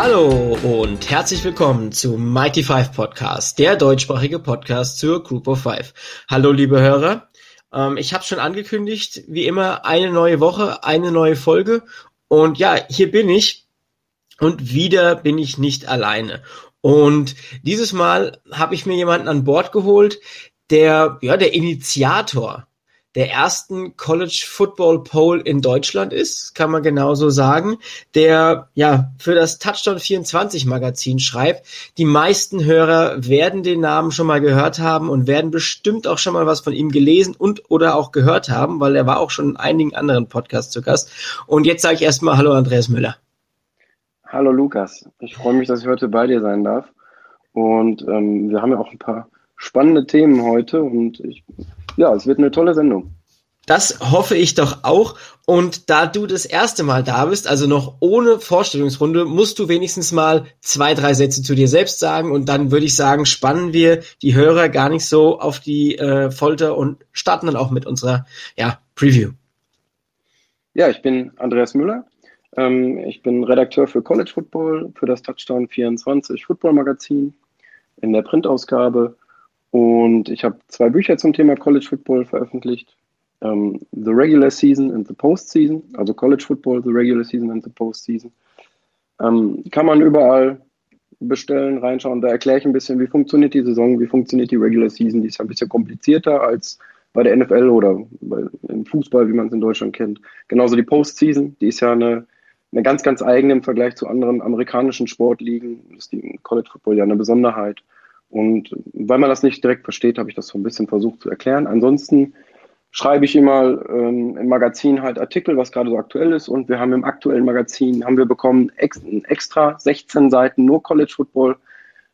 Hallo und herzlich willkommen zu Mighty Five Podcast, der deutschsprachige Podcast zur Group of Five. Hallo liebe Hörer, ähm, ich habe schon angekündigt, wie immer eine neue Woche, eine neue Folge und ja, hier bin ich und wieder bin ich nicht alleine. Und dieses Mal habe ich mir jemanden an Bord geholt, der ja der Initiator der ersten College Football Poll in Deutschland ist, kann man genauso sagen, der ja für das Touchdown 24 Magazin schreibt. Die meisten Hörer werden den Namen schon mal gehört haben und werden bestimmt auch schon mal was von ihm gelesen und oder auch gehört haben, weil er war auch schon in einigen anderen Podcasts zu Gast. Und jetzt sage ich erstmal Hallo Andreas Müller. Hallo Lukas, ich freue mich, dass ich heute bei dir sein darf. Und ähm, wir haben ja auch ein paar spannende Themen heute und ich, ja, es wird eine tolle Sendung. Das hoffe ich doch auch. Und da du das erste Mal da bist, also noch ohne Vorstellungsrunde, musst du wenigstens mal zwei, drei Sätze zu dir selbst sagen. Und dann würde ich sagen, spannen wir die Hörer gar nicht so auf die äh, Folter und starten dann auch mit unserer ja, Preview. Ja, ich bin Andreas Müller. Ähm, ich bin Redakteur für College Football, für das Touchdown 24 Football Magazin in der Printausgabe und ich habe zwei Bücher zum Thema College Football veröffentlicht. Um, ähm, the Regular Season and the Postseason, also College Football, The Regular Season and the Postseason. Um, ähm, kann man überall bestellen, reinschauen. Da erkläre ich ein bisschen, wie funktioniert die Saison, wie funktioniert die Regular Season. Die ist ein bisschen komplizierter als bei der NFL oder bei, im Fußball, wie man es in Deutschland kennt. Genauso die Postseason, die ist ja eine, eine ganz, ganz eigene im Vergleich zu anderen amerikanischen Sportligen. Ist die College Football ja eine Besonderheit. Und weil man das nicht direkt versteht, habe ich das so ein bisschen versucht zu erklären. Ansonsten schreibe ich immer ähm, im Magazin halt Artikel, was gerade so aktuell ist. Und wir haben im aktuellen Magazin, haben wir bekommen ex extra 16 Seiten nur College Football,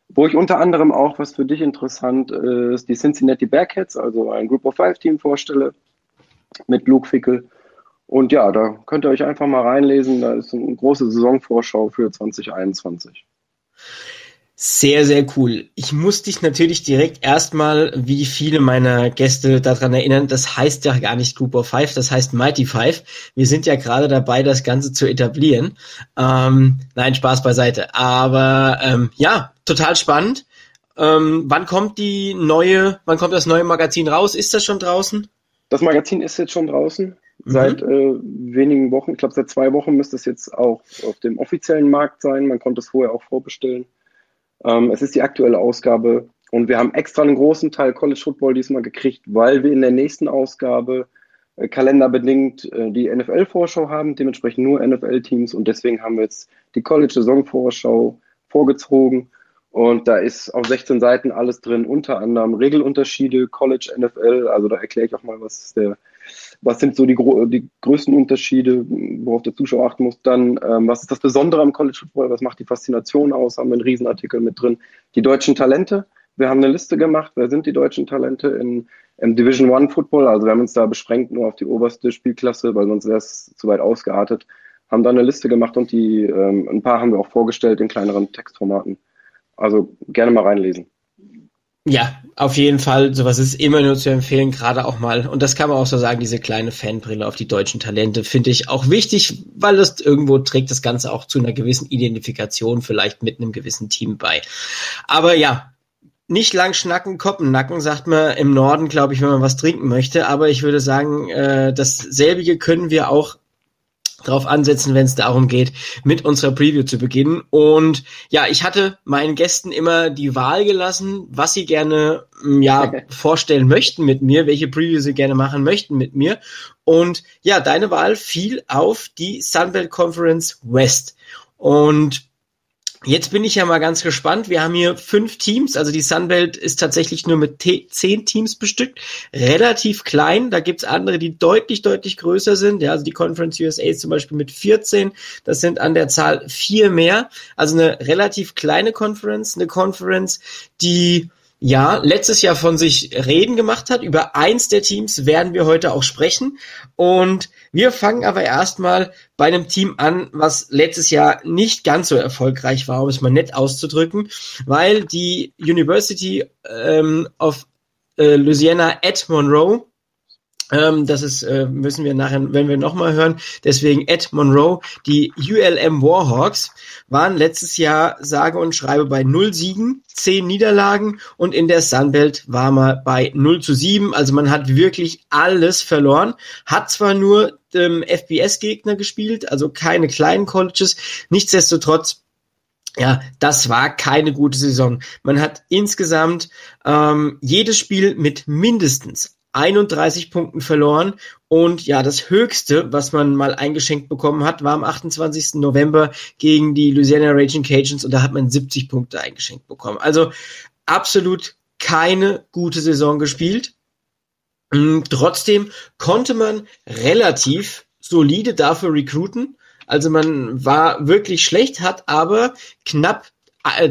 wo ich unter anderem auch, was für dich interessant ist, die Cincinnati Bearcats, also ein Group of Five Team vorstelle mit Luke Fickel. Und ja, da könnt ihr euch einfach mal reinlesen. Da ist eine große Saisonvorschau für 2021. Sehr, sehr cool. Ich muss dich natürlich direkt erstmal, wie viele meiner Gäste daran erinnern, das heißt ja gar nicht Group of Five, das heißt Mighty Five. Wir sind ja gerade dabei, das Ganze zu etablieren. Ähm, nein, Spaß beiseite. Aber ähm, ja, total spannend. Ähm, wann kommt die neue, wann kommt das neue Magazin raus? Ist das schon draußen? Das Magazin ist jetzt schon draußen. Mhm. Seit äh, wenigen Wochen, ich glaube seit zwei Wochen müsste es jetzt auch auf dem offiziellen Markt sein. Man konnte es vorher auch vorbestellen. Ähm, es ist die aktuelle Ausgabe und wir haben extra einen großen Teil College Football diesmal gekriegt, weil wir in der nächsten Ausgabe äh, kalenderbedingt äh, die NFL-Vorschau haben, dementsprechend nur NFL-Teams und deswegen haben wir jetzt die College-Saison-Vorschau vorgezogen und da ist auf 16 Seiten alles drin, unter anderem Regelunterschiede, College, NFL, also da erkläre ich auch mal, was der was sind so die, die größten Unterschiede, worauf der Zuschauer achten muss? Dann, ähm, was ist das Besondere am College Football? Was macht die Faszination aus? Haben wir einen Riesenartikel mit drin. Die deutschen Talente. Wir haben eine Liste gemacht. Wer sind die deutschen Talente in, im Division One Football? Also wir haben uns da beschränkt nur auf die oberste Spielklasse, weil sonst wäre es zu weit ausgeartet. Haben da eine Liste gemacht und die, ähm, ein paar haben wir auch vorgestellt in kleineren Textformaten. Also gerne mal reinlesen. Ja, auf jeden Fall. Sowas ist immer nur zu empfehlen, gerade auch mal. Und das kann man auch so sagen, diese kleine Fanbrille auf die deutschen Talente finde ich auch wichtig, weil das irgendwo trägt das Ganze auch zu einer gewissen Identifikation vielleicht mit einem gewissen Team bei. Aber ja, nicht lang schnacken, Koppennacken, sagt man im Norden, glaube ich, wenn man was trinken möchte. Aber ich würde sagen, äh, dasselbige können wir auch drauf ansetzen, wenn es darum geht, mit unserer Preview zu beginnen. Und ja, ich hatte meinen Gästen immer die Wahl gelassen, was sie gerne mm, ja vorstellen möchten mit mir, welche Preview sie gerne machen möchten mit mir. Und ja, deine Wahl fiel auf die Sunbelt Conference West. Und Jetzt bin ich ja mal ganz gespannt. Wir haben hier fünf Teams, also die Sunbelt ist tatsächlich nur mit zehn Teams bestückt, relativ klein. Da gibt's andere, die deutlich, deutlich größer sind. Ja, also die Conference USA ist zum Beispiel mit 14. Das sind an der Zahl vier mehr. Also eine relativ kleine Conference, eine Conference, die ja, letztes Jahr von sich reden gemacht hat. Über eins der Teams werden wir heute auch sprechen. Und wir fangen aber erstmal bei einem Team an, was letztes Jahr nicht ganz so erfolgreich war, um es mal nett auszudrücken, weil die University ähm, of äh, Louisiana at Monroe Ähm, das ist, äh, müssen wir nachher, wenn wir nochmal hören. Deswegen Ed Monroe, die ULM Warhawks waren letztes Jahr sage und schreibe bei null Siegen, zehn Niederlagen und in der Sunbelt war man bei 0 zu 7. Also man hat wirklich alles verloren. Hat zwar nur ähm, FBS-Gegner gespielt, also keine kleinen Colleges. Nichtsdestotrotz ja, das war keine gute Saison. Man hat insgesamt ähm, jedes Spiel mit mindestens 31 Punkten verloren. Und ja, das höchste, was man mal eingeschenkt bekommen hat, war am 28. November gegen die Louisiana Raging Cajuns und da hat man 70 Punkte eingeschenkt bekommen. Also absolut keine gute Saison gespielt. Mm, trotzdem konnte man relativ solide dafür recruiten. Also man war wirklich schlecht, hat aber knapp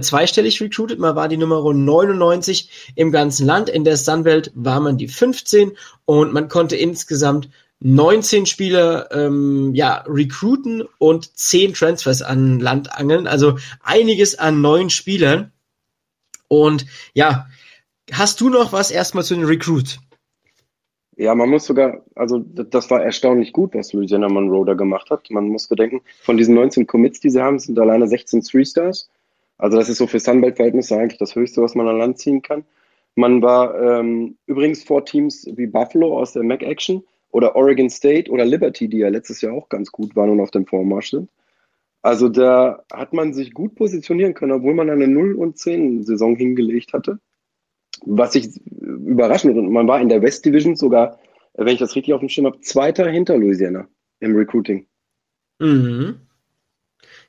zweistellig recruited. Man war die Nummer 99 im ganzen Land. In der Sunbelt war man die 15 und man konnte insgesamt 19 Spieler ähm, ja, recruiten und 10 Transfers an Land angeln. Also einiges an neuen Spielern. Und ja, hast du noch was erstmal zu den Recruits? Ja, man muss sogar, also das war erstaunlich gut, was Louisiana Monroe da gemacht hat. Man muss bedenken, von diesen 19 Commits, die sie haben, sind alleine 16 Three-Stars. Also das ist so für Sunbelt-Verhältnisse eigentlich das Höchste, was man an Land ziehen kann. Man war ähm, übrigens vor Teams wie Buffalo aus der Mac Action oder Oregon State oder Liberty, die ja letztes Jahr auch ganz gut waren und auf dem Vormarsch sind. Also da hat man sich gut positionieren können, obwohl man eine 0 und 10 Saison hingelegt hatte. Was ich überraschend und man war in der West Division sogar, wenn ich das richtig auf dem Schirm habe, Zweiter hinter Louisiana im Recruiting. Mhm.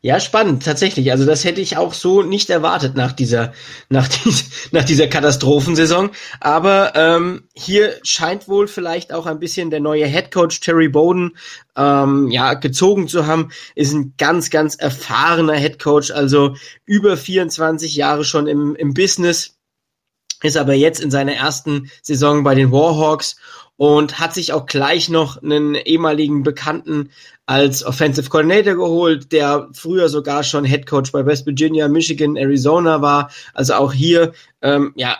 Ja, spannend, tatsächlich. Also das hätte ich auch so nicht erwartet nach dieser, nach, dies, nach dieser Katastrophensaison. Aber ähm, hier scheint wohl vielleicht auch ein bisschen der neue Headcoach Terry Bowden ähm, ja, gezogen zu haben. Ist ein ganz, ganz erfahrener Headcoach, also über 24 Jahre schon im, im Business. Ist aber jetzt in seiner ersten Saison bei den Warhawks und hat sich auch gleich noch einen ehemaligen Bekannten als Offensive Coordinator geholt, der früher sogar schon Head Coach bei West Virginia, Michigan, Arizona war. Also auch hier ähm, ja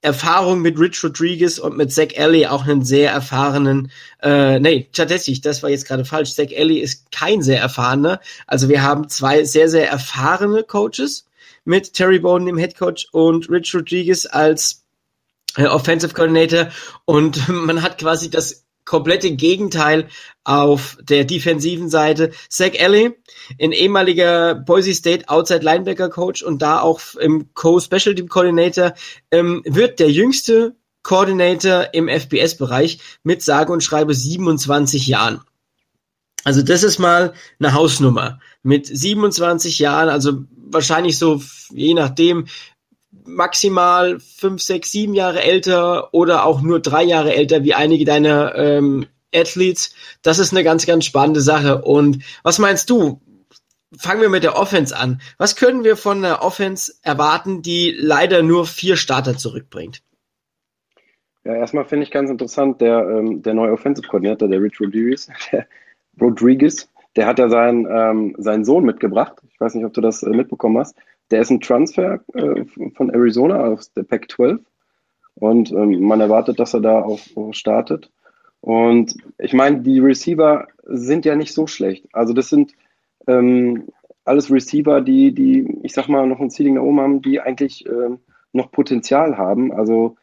Erfahrung mit Rich Rodriguez und mit Zach Ellie auch einen sehr erfahrenen, äh, nee, tatsächlich, das war jetzt gerade falsch. Zach Ellie ist kein sehr erfahrener. Also wir haben zwei sehr, sehr erfahrene Coaches mit Terry Bowden, dem Head Coach, und Rich Rodriguez als Offensive Coordinator und man hat quasi das komplette Gegenteil auf der defensiven Seite. Zach Ellie, ein ehemaliger Boise State Outside Linebacker Coach und da auch im Co-Special Team Coordinator, ähm, wird der jüngste Coordinator im FBS-Bereich mit sage und schreibe 27 Jahren. Also das ist mal eine Hausnummer. Mit 27 Jahren, also wahrscheinlich so, je nachdem, maximal fünf, sechs, sieben Jahre älter oder auch nur drei Jahre älter wie einige deiner ähm, Athletes. Das ist eine ganz, ganz spannende Sache. Und was meinst du? Fangen wir mit der Offense an. Was können wir von einer Offense erwarten, die leider nur vier Starter zurückbringt? Ja, erstmal finde ich ganz interessant, der, ähm, der neue Offensive Coordinator, der Rich Rodriguez, der Rodriguez, der hat ja seinen, ähm, seinen Sohn mitgebracht. Ich weiß nicht, ob du das äh, mitbekommen hast. Der ist ein Transfer äh, von Arizona aus der Pac-12 und ähm, man erwartet, dass er da auch startet. Und ich meine, die Receiver sind ja nicht so schlecht. Also das sind ähm, alles Receiver, die, die, ich sag mal, noch ein Ceiling da oben haben, die eigentlich ähm, noch Potenzial haben. Also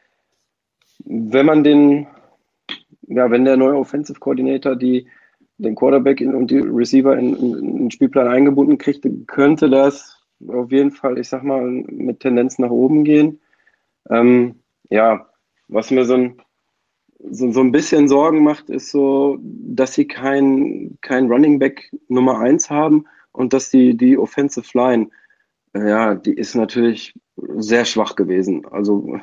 wenn man den, ja, wenn der neue Offensive Coordinator die, den Quarterback und die Receiver in den Spielplan eingebunden kriegt, könnte das auf jeden Fall, ich sag mal, mit Tendenz nach oben gehen. Ähm, ja, was mir so ein, so, so ein bisschen Sorgen macht, ist so, dass sie kein, kein Running Back Nummer 1 haben und dass die, die Offensive Line, äh, ja, die ist natürlich sehr schwach gewesen. Also,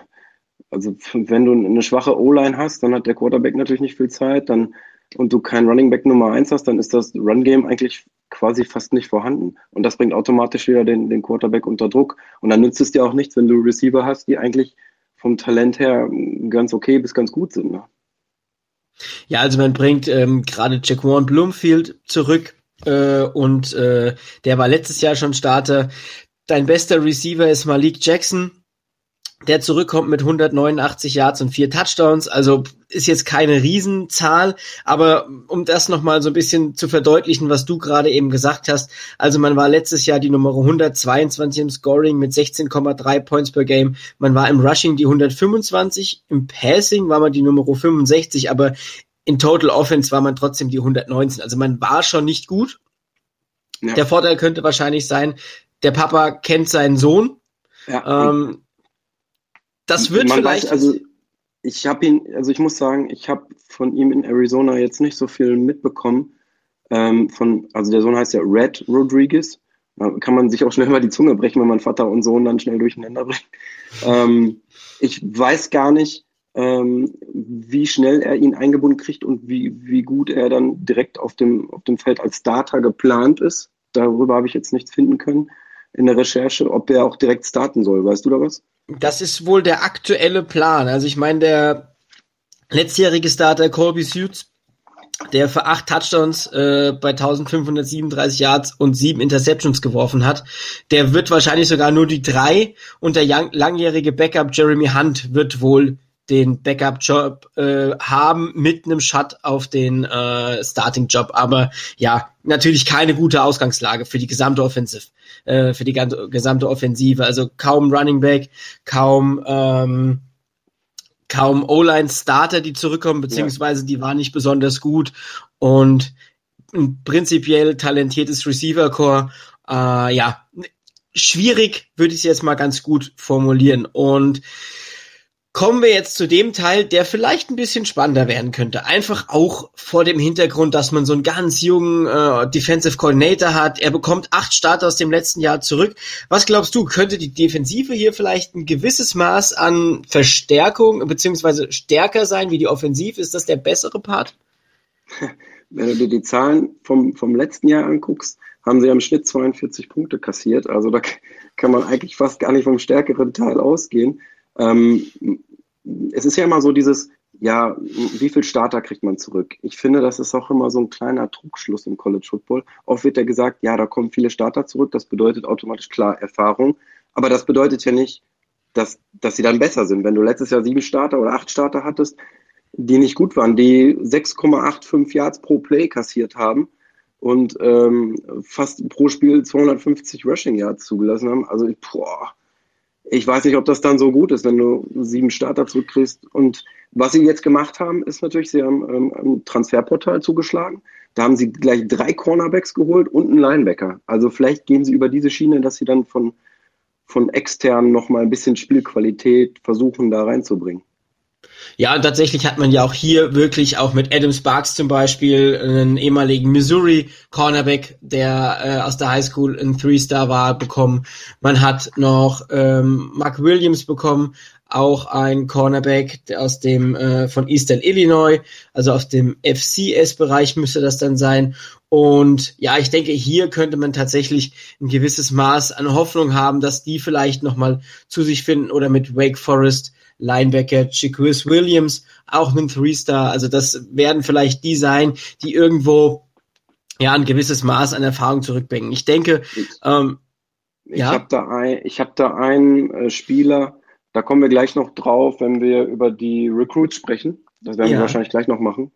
also wenn du eine schwache O-Line hast, dann hat der Quarterback natürlich nicht viel Zeit, dann und du kein Running Back Nummer 1 hast, dann ist das Run Game eigentlich quasi fast nicht vorhanden. Und das bringt automatisch wieder den, den Quarterback unter Druck. Und dann nützt es dir auch nichts, wenn du Receiver hast, die eigentlich vom Talent her ganz okay bis ganz gut sind. Ne? Ja, also man bringt ähm, gerade Jaquan Bloomfield zurück äh, und äh, der war letztes Jahr schon Starter. Dein bester Receiver ist Malik Jackson der zurückkommt mit 189 Yards und vier Touchdowns. Also ist jetzt keine Riesenzahl, aber um das nochmal so ein bisschen zu verdeutlichen, was du gerade eben gesagt hast. Also man war letztes Jahr die Nummer 122 im Scoring mit 16,3 Points per Game. Man war im Rushing die 125, im Passing war man die Nummer 65, aber in Total Offense war man trotzdem die 119. Also man war schon nicht gut. Ja. Der Vorteil könnte wahrscheinlich sein, der Papa kennt seinen Sohn. Ja. Ähm, das wird Man vielleicht. Weiß, also ich habe ihn, also ich muss sagen, ich habe von ihm in Arizona jetzt nicht so viel mitbekommen. Ähm, von, also der Sohn heißt ja Red Rodriguez. Da kann man sich auch schnell mal die Zunge brechen, wenn man Vater und Sohn dann schnell durcheinander bringt. Ähm, ich weiß gar nicht, ähm, wie schnell er ihn eingebunden kriegt und wie, wie gut er dann direkt auf dem, auf dem Feld als Starter geplant ist. Darüber habe ich jetzt nichts finden können in der Recherche, ob er auch direkt starten soll. Weißt du da was? Das ist wohl der aktuelle Plan. Also ich meine, der letztjährige Starter Colby Suits, der für acht Touchdowns äh, bei 1537 Yards und sieben Interceptions geworfen hat, der wird wahrscheinlich sogar nur die drei und der langjährige Backup Jeremy Hunt wird wohl den Backup-Job äh, haben mit einem Shut auf den äh, Starting-Job. Aber ja, natürlich keine gute Ausgangslage für die gesamte Offensive, äh, für die ganze, gesamte Offensive. Also kaum Running Back, kaum ähm, kaum O-Line-Starter, die zurückkommen, beziehungsweise die waren nicht besonders gut und ein prinzipiell talentiertes Receiver-Core. Äh, ja, schwierig würde ich es jetzt mal ganz gut formulieren und kommen wir jetzt zu dem Teil, der vielleicht ein bisschen spannender werden könnte. Einfach auch vor dem Hintergrund, dass man so einen ganz jungen äh, Defensive Coordinator hat. Er bekommt acht Starter aus dem letzten Jahr zurück. Was glaubst du, könnte die Defensive hier vielleicht ein gewisses Maß an Verstärkung beziehungsweise stärker sein wie die Offensive? Ist das der bessere Part? Wenn du dir die Zahlen vom, vom letzten Jahr anguckst, haben sie im Schnitt 42 Punkte kassiert. Also da kann man eigentlich fast gar nicht vom stärkeren Teil ausgehen. Ähm, es ist ja immer so dieses, ja, wie viel Starter kriegt man zurück? Ich finde, das ist auch immer so ein kleiner Trugschluss im College Football. Oft wird ja gesagt, ja, da kommen viele Starter zurück, das bedeutet automatisch klar Erfahrung. Aber das bedeutet ja nicht, dass, dass sie dann besser sind. Wenn du letztes Jahr sieben Starter oder acht Starter hattest, die nicht gut waren, die 6,85 Yards pro Play kassiert haben und ähm, fast pro Spiel 250 Rushing Yards zugelassen haben. Also, boah, ich weiß nicht, ob das dann so gut ist, wenn du sieben Starter zurückkriegst. Und was sie jetzt gemacht haben, ist natürlich, sie haben ähm, ein Transferportal zugeschlagen. Da haben sie gleich drei Cornerbacks geholt und einen Linebacker. Also vielleicht gehen sie über diese Schiene, dass sie dann von, von extern nochmal ein bisschen Spielqualität versuchen, da reinzubringen. Ja, und tatsächlich hat man ja auch hier wirklich auch mit Adam Sparks zum Beispiel einen ehemaligen Missouri Cornerback, der äh, aus der High School ein Three-Star war, bekommen. Man hat noch ähm, Mark Williams bekommen, auch ein Cornerback aus dem äh, von Eastern Illinois, also aus dem FCS-Bereich müsste das dann sein. Und ja, ich denke, hier könnte man tatsächlich ein gewisses Maß an Hoffnung haben, dass die vielleicht nochmal zu sich finden oder mit Wake Forest Linebacker Chiquis Williams, auch ein Three-Star. Also das werden vielleicht die sein, die irgendwo ja ein gewisses Maß an Erfahrung zurückbringen. Ich denke, ähm, ich ja. habe da, ein, ich hab da einen äh, Spieler, da kommen wir gleich noch drauf, wenn wir über die Recruits sprechen. Das werden ja. wir wahrscheinlich gleich noch machen.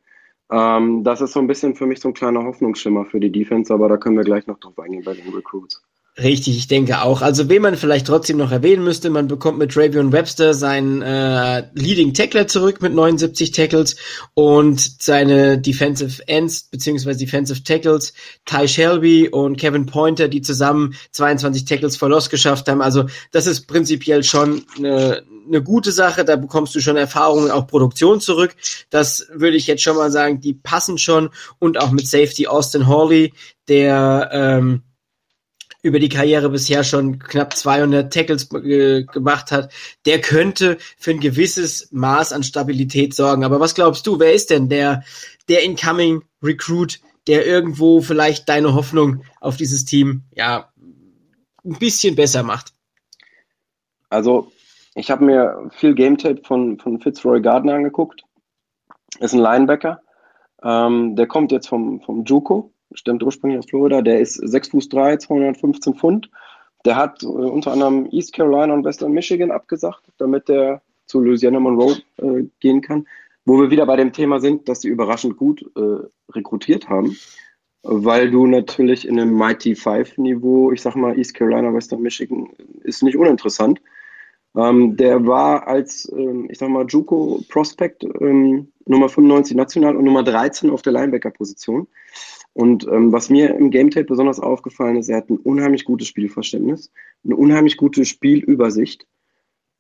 Ähm, das ist so ein bisschen für mich so ein kleiner Hoffnungsschimmer für die Defense, aber da können wir gleich noch drauf eingehen bei den Recruits. Richtig, ich denke auch. Also wen man vielleicht trotzdem noch erwähnen müsste, man bekommt mit Travion Webster seinen äh, Leading Tackler zurück mit 79 Tackles und seine Defensive Ends beziehungsweise Defensive Tackles Ty Shelby und Kevin Pointer, die zusammen 22 Tackles for Loss geschafft haben. Also das ist prinzipiell schon eine, eine gute Sache. Da bekommst du schon Erfahrungen, auch Produktion zurück. Das würde ich jetzt schon mal sagen, die passen schon und auch mit Safety Austin Hawley, der ähm, über die Karriere bisher schon knapp 200 Tackles äh, gemacht hat, der könnte für ein gewisses Maß an Stabilität sorgen. Aber was glaubst du, wer ist denn der, der incoming Recruit, der irgendwo vielleicht deine Hoffnung auf dieses Team, ja, ein bisschen besser macht? Also, ich habe mir viel Game Tape von, von Fitzroy Gardner angeguckt. Ist ein Linebacker. Ähm, der kommt jetzt vom, vom Juco stammt ursprünglich aus Florida, der ist 6 Fuß 3, 215 Pfund. der hat äh, unter anderem East Carolina und Western Michigan abgesagt, damit der zu Louisiana Monroe äh, gehen kann. Wo wir wieder bei dem Thema sind, dass sie überraschend gut äh, rekrutiert haben, weil du natürlich in einem Mighty Five Niveau, ich sag mal East Carolina, Western Michigan, ist nicht uninteressant. Ähm, der war als, ähm, ich sag mal, Juco Prospect ähm, Nummer 95 national und Nummer 13 auf der Linebacker-Position. Und ähm, was mir im Game Tape besonders aufgefallen ist, er hat ein unheimlich gutes Spielverständnis, eine unheimlich gute Spielübersicht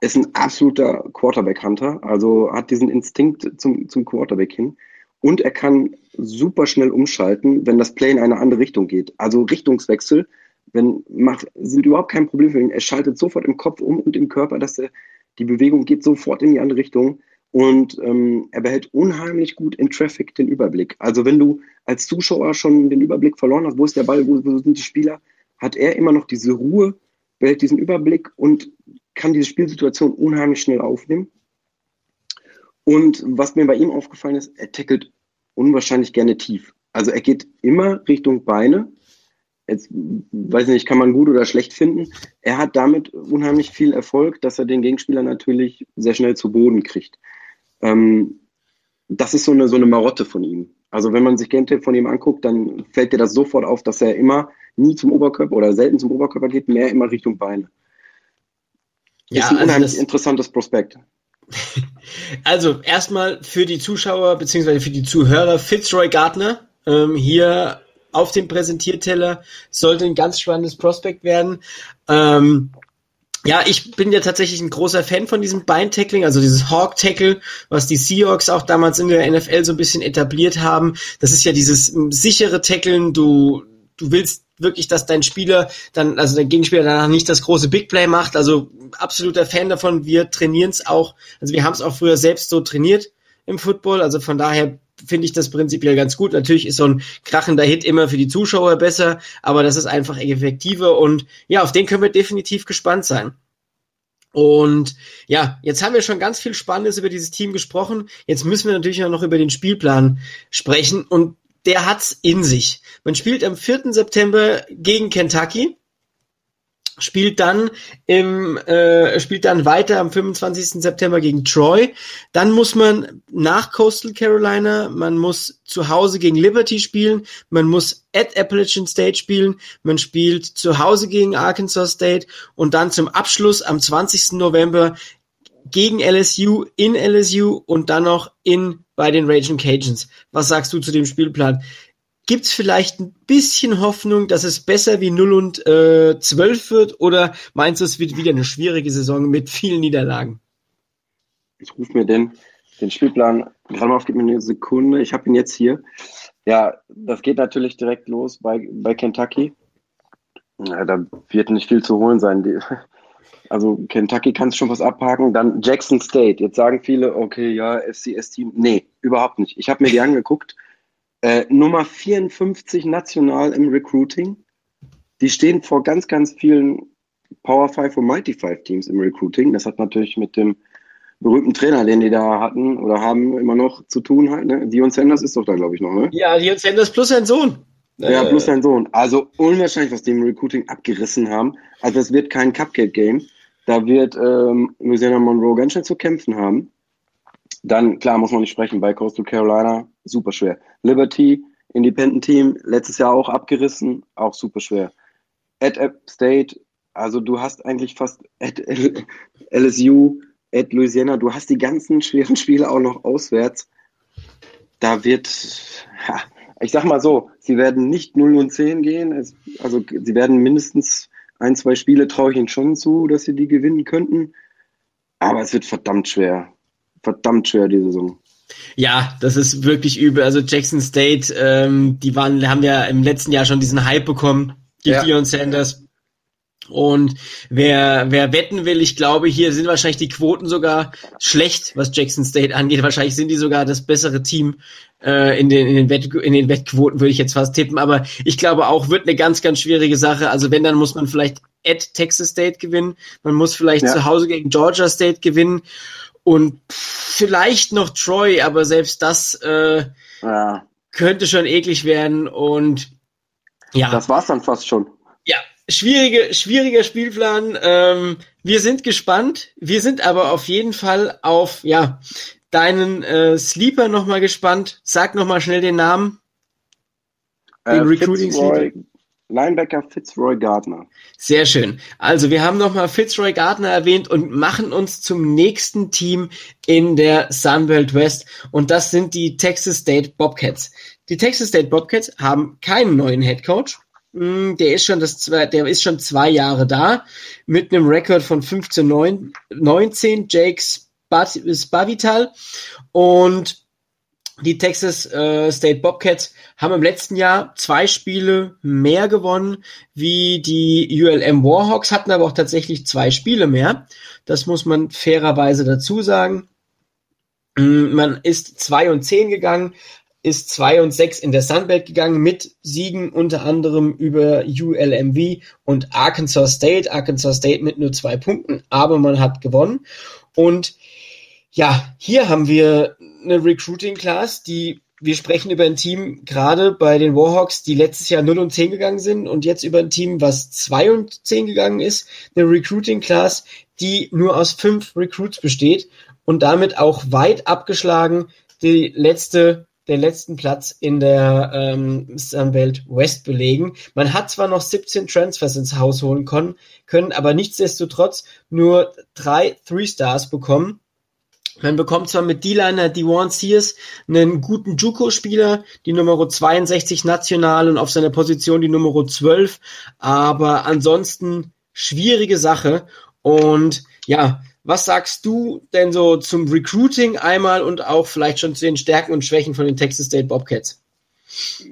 ist ein absoluter Quarterback-Hunter, also hat diesen Instinkt zum, zum Quarterback hin. Und er kann super schnell umschalten, wenn das Play in eine andere Richtung geht. Also Richtungswechsel wenn, macht, sind überhaupt kein Problem für ihn. Er schaltet sofort im Kopf um und im Körper, dass er, die Bewegung geht sofort in die andere Richtung. Und ähm, er behält unheimlich gut in Traffic den Überblick. Also wenn du als Zuschauer schon den Überblick verloren hast, wo ist der Ball, wo, wo sind die Spieler, hat er immer noch diese Ruhe, behält diesen Überblick und kann diese Spielsituation unheimlich schnell aufnehmen. Und was mir bei ihm aufgefallen ist, er tackelt unwahrscheinlich gerne tief. Also er geht immer Richtung Beine. Jetzt weiß nicht, kann man gut oder schlecht finden. Er hat damit unheimlich viel Erfolg, dass er den Gegenspieler natürlich sehr schnell zu Boden kriegt. Ähm, das ist so eine, so eine Marotte von ihm. Also wenn man sich Game Tape von ihm anguckt, dann fällt dir das sofort auf, dass er immer nie zum Oberkörper oder selten zum Oberkörper geht, mehr immer Richtung Beine. Ja, ist ein also unheimlich interessantes Prospekt. Also erstmal für die Zuschauer bzw. für die Zuhörer Fitzroy Gardner ähm, hier auf dem Präsentierteller sollte ein ganz spannendes Prospekt werden. Ähm, ja, ich bin ja tatsächlich ein großer Fan von diesem Bein-Tackling, also dieses Hawk-Tackle, was die Seahawks auch damals in der NFL so ein bisschen etabliert haben. Das ist ja dieses sichere Tackeln, du, du willst wirklich, dass dein Spieler dann, also dein Gegenspieler danach nicht das große Big Play macht. Also absoluter Fan davon. Wir trainieren es auch, also wir haben es auch früher selbst so trainiert im Football. Also von daher finde ich das prinzipiell ganz gut. Natürlich ist so ein krachender Hit immer für die Zuschauer besser, aber das ist einfach effektiver und ja, auf den können wir definitiv gespannt sein. Und ja, jetzt haben wir schon ganz viel Spannendes über dieses Team gesprochen. Jetzt müssen wir natürlich noch über den Spielplan sprechen und der hat's in sich. Man spielt am 4. September gegen Kentucky, spielt dann im äh, spielt dann weiter am 25. September gegen Troy. Dann muss man nach Coastal Carolina, man muss zu Hause gegen Liberty spielen, man muss at Appalachian State spielen, man spielt zu Hause gegen Arkansas State und dann zum Abschluss am 20. November gegen LSU, in LSU und dann noch in bei den Raging Cajuns. Was sagst du zu dem Spielplan? Gibt's vielleicht ein bisschen Hoffnung, dass es besser wie 0 und äh, 12 wird oder meinst du, es wird wieder eine schwierige Saison mit vielen Niederlagen? Ich rufe mir den, den Spielplan gerade mal auf, gib mir eine Sekunde. Ich habe ihn jetzt hier. Ja, das geht natürlich direkt los bei, bei Kentucky. Ja, da wird nicht viel zu holen sein. Die, also Kentucky kannst schon was abhaken. Dann Jackson State. Jetzt sagen viele, okay, ja, FCS-Team. Nee, überhaupt nicht. Ich habe mir die angeguckt. Äh, Nummer 54 national im Recruiting. Die stehen vor ganz, ganz vielen Power 5 und Mighty 5 Teams im Recruiting. Das hat natürlich mit dem berühmten Trainer, den die da hatten oder haben immer noch zu tun halt. Ne? Dion Sanders ist doch da, glaube ich, noch, ne? Ja, Dion Sanders plus sein Sohn. Ja, plus sein Sohn. Also unwahrscheinlich, was die im Recruiting abgerissen haben. Also es wird kein Cupcake-Game. Da wird ähm, Louisiana Monroe ganz schön zu kämpfen haben. Dann, klar, muss man nicht sprechen, bei Coastal Carolina, super schwer. Liberty, Independent Team, letztes Jahr auch abgerissen, auch super schwer. At App State, also du hast eigentlich fast at LSU, at Louisiana, du hast die ganzen schweren Spiele auch noch auswärts. Da wird, ja, ich sag mal so, sie werden nicht 0 und 10 gehen, es, also sie werden mindestens ein, zwei Spiele traue ich ihnen schon zu, dass sie die gewinnen könnten. Aber es wird verdammt schwer. Verdammt schwer, die Saison. Ja, das ist wirklich übel. Also Jackson State, ähm, die waren, haben ja im letzten Jahr schon diesen Hype bekommen, die ja. Dion Sanders. Und wer, wer wetten will, ich glaube, hier sind wahrscheinlich die Quoten sogar schlecht, was Jackson State angeht. Wahrscheinlich sind die sogar das bessere Team äh, in, den, in, den Wett, in den Wettquoten, würde ich jetzt fast tippen. Aber ich glaube auch, wird eine ganz, ganz schwierige Sache. Also wenn, dann muss man vielleicht at Texas State gewinnen. Man muss vielleicht ja. zu Hause gegen Georgia State gewinnen. Und vielleicht noch Troy, aber selbst das äh, ja. könnte schon eklig werden. Und ja. Das war's dann fast schon. Ja, schwierige, schwieriger Spielplan. Ähm, wir sind gespannt. Wir sind aber auf jeden Fall auf, ja, deinen äh, Sleeper nochmal gespannt. Sag nochmal schnell den Namen. Den äh, Recruiting Sleeper. Linebacker Fitzroy Gardner. Sehr schön. Also wir haben nochmal Fitzroy Gardner erwähnt und machen uns zum nächsten Team in der Sunbelt West und das sind die Texas State Bobcats. Die Texas State Bobcats haben keinen neuen Head Coach. Hm, der ist schon das zwei, der ist schon zwei Jahre da mit einem Rekord von 15 19 Jake Spavital und die Texas äh, State Bobcats haben im letzten Jahr zwei Spiele mehr gewonnen wie die ULM Warhawks, hatten aber auch tatsächlich zwei Spiele mehr. Das muss man fairerweise dazu sagen. Mm, man ist zwei und zehn gegangen, ist zwei und sechs in der Sunbelt gegangen mit Siegen unter anderem über ULMV und Arkansas State. Arkansas State mit nur zwei Punkten, aber man hat gewonnen. Und ja, hier haben wir eine Recruiting Class, die wir sprechen über ein Team gerade bei den Warhawks, die letztes Jahr 0 und 10 gegangen sind und jetzt über ein Team, was 2 und 10 gegangen ist. Eine Recruiting Class, die nur aus fünf Recruits besteht und damit auch weit abgeschlagen die letzte den letzten Platz in der ähm, Sunbelt West belegen. Man hat zwar noch 17 Transfers ins Haus holen können, können aber nichtsdestotrotz nur drei Three Stars bekommen man bekommt zwar mit D-Liner Dewan Sears einen guten Juco-Spieler, die Nummer 62 national und auf seiner Position die Nummer 12, aber ansonsten schwierige Sache. Und ja, was sagst du denn so zum Recruiting einmal und auch vielleicht schon zu den Stärken und Schwächen von den Texas State Bobcats?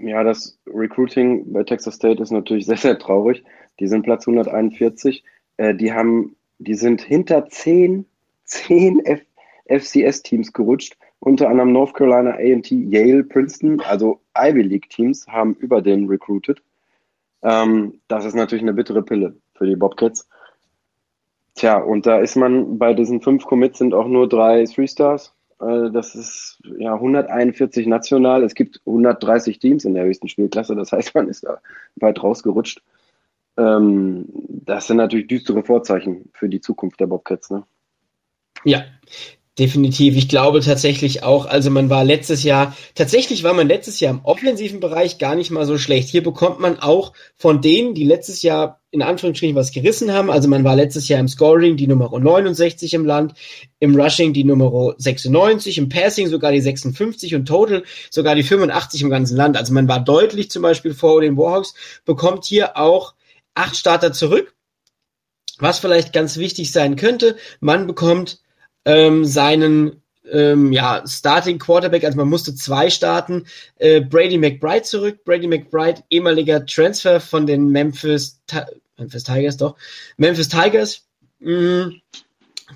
Ja, das Recruiting bei Texas State ist natürlich sehr, sehr traurig. Die sind Platz 141. Äh, die haben, die sind hinter 10, 10 F FCS-Teams gerutscht. Unter anderem North Carolina, A&T, Yale, Princeton, also Ivy League-Teams haben über den recruited. Ähm, das ist natürlich eine bittere Pille für die Bobcats. Tja, und da ist man bei diesen fünf Commits sind auch nur drei Three-Stars. Äh, das ist ja 141 national. Es gibt 130 Teams in der höchsten Spielklasse. Das heißt, man ist da weit rausgerutscht. Ähm, das sind natürlich düstere Vorzeichen für die Zukunft der Bobcats. Ne? Ja, Definitiv. Ich glaube tatsächlich auch, also man war letztes Jahr, tatsächlich war man letztes Jahr im offensiven Bereich gar nicht mal so schlecht. Hier bekommt man auch von denen, die letztes Jahr in Anführungsstrichen was gerissen haben, also man war letztes Jahr im Scoring die Nummer 69 im Land, im Rushing die Nummer 96, im Passing sogar die 56 und Total sogar die 85 im ganzen Land. Also man war deutlich zum Beispiel vor den Warhawks, bekommt hier auch acht Starter zurück. Was vielleicht ganz wichtig sein könnte, man bekommt ähm, seinen ähm, ja, Starting Quarterback, also man musste zwei starten, äh, Brady McBride zurück. Brady McBride, ehemaliger Transfer von den Memphis, Memphis Tigers, doch. Memphis Tigers. Mm,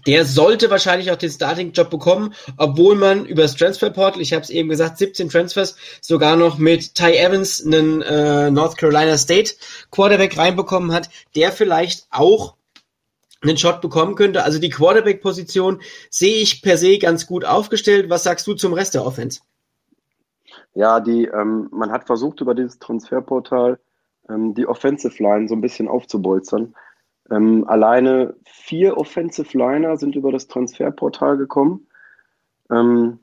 der sollte wahrscheinlich auch den Starting-Job bekommen, obwohl man über das Transferportal, ich habe es eben gesagt, 17 Transfers, sogar noch mit Ty Evans einen äh, North Carolina State Quarterback reinbekommen hat, der vielleicht auch einen Shot bekommen könnte. Also die Quarterback-Position sehe ich per se ganz gut aufgestellt. Was sagst du zum Rest der Offense? Ja, die, ähm, man hat versucht über dieses Transferportal ähm, die Offensive Line so ein bisschen aufzubolzern. Ähm, alleine vier Offensive Liner sind über das Transferportal gekommen, ähm,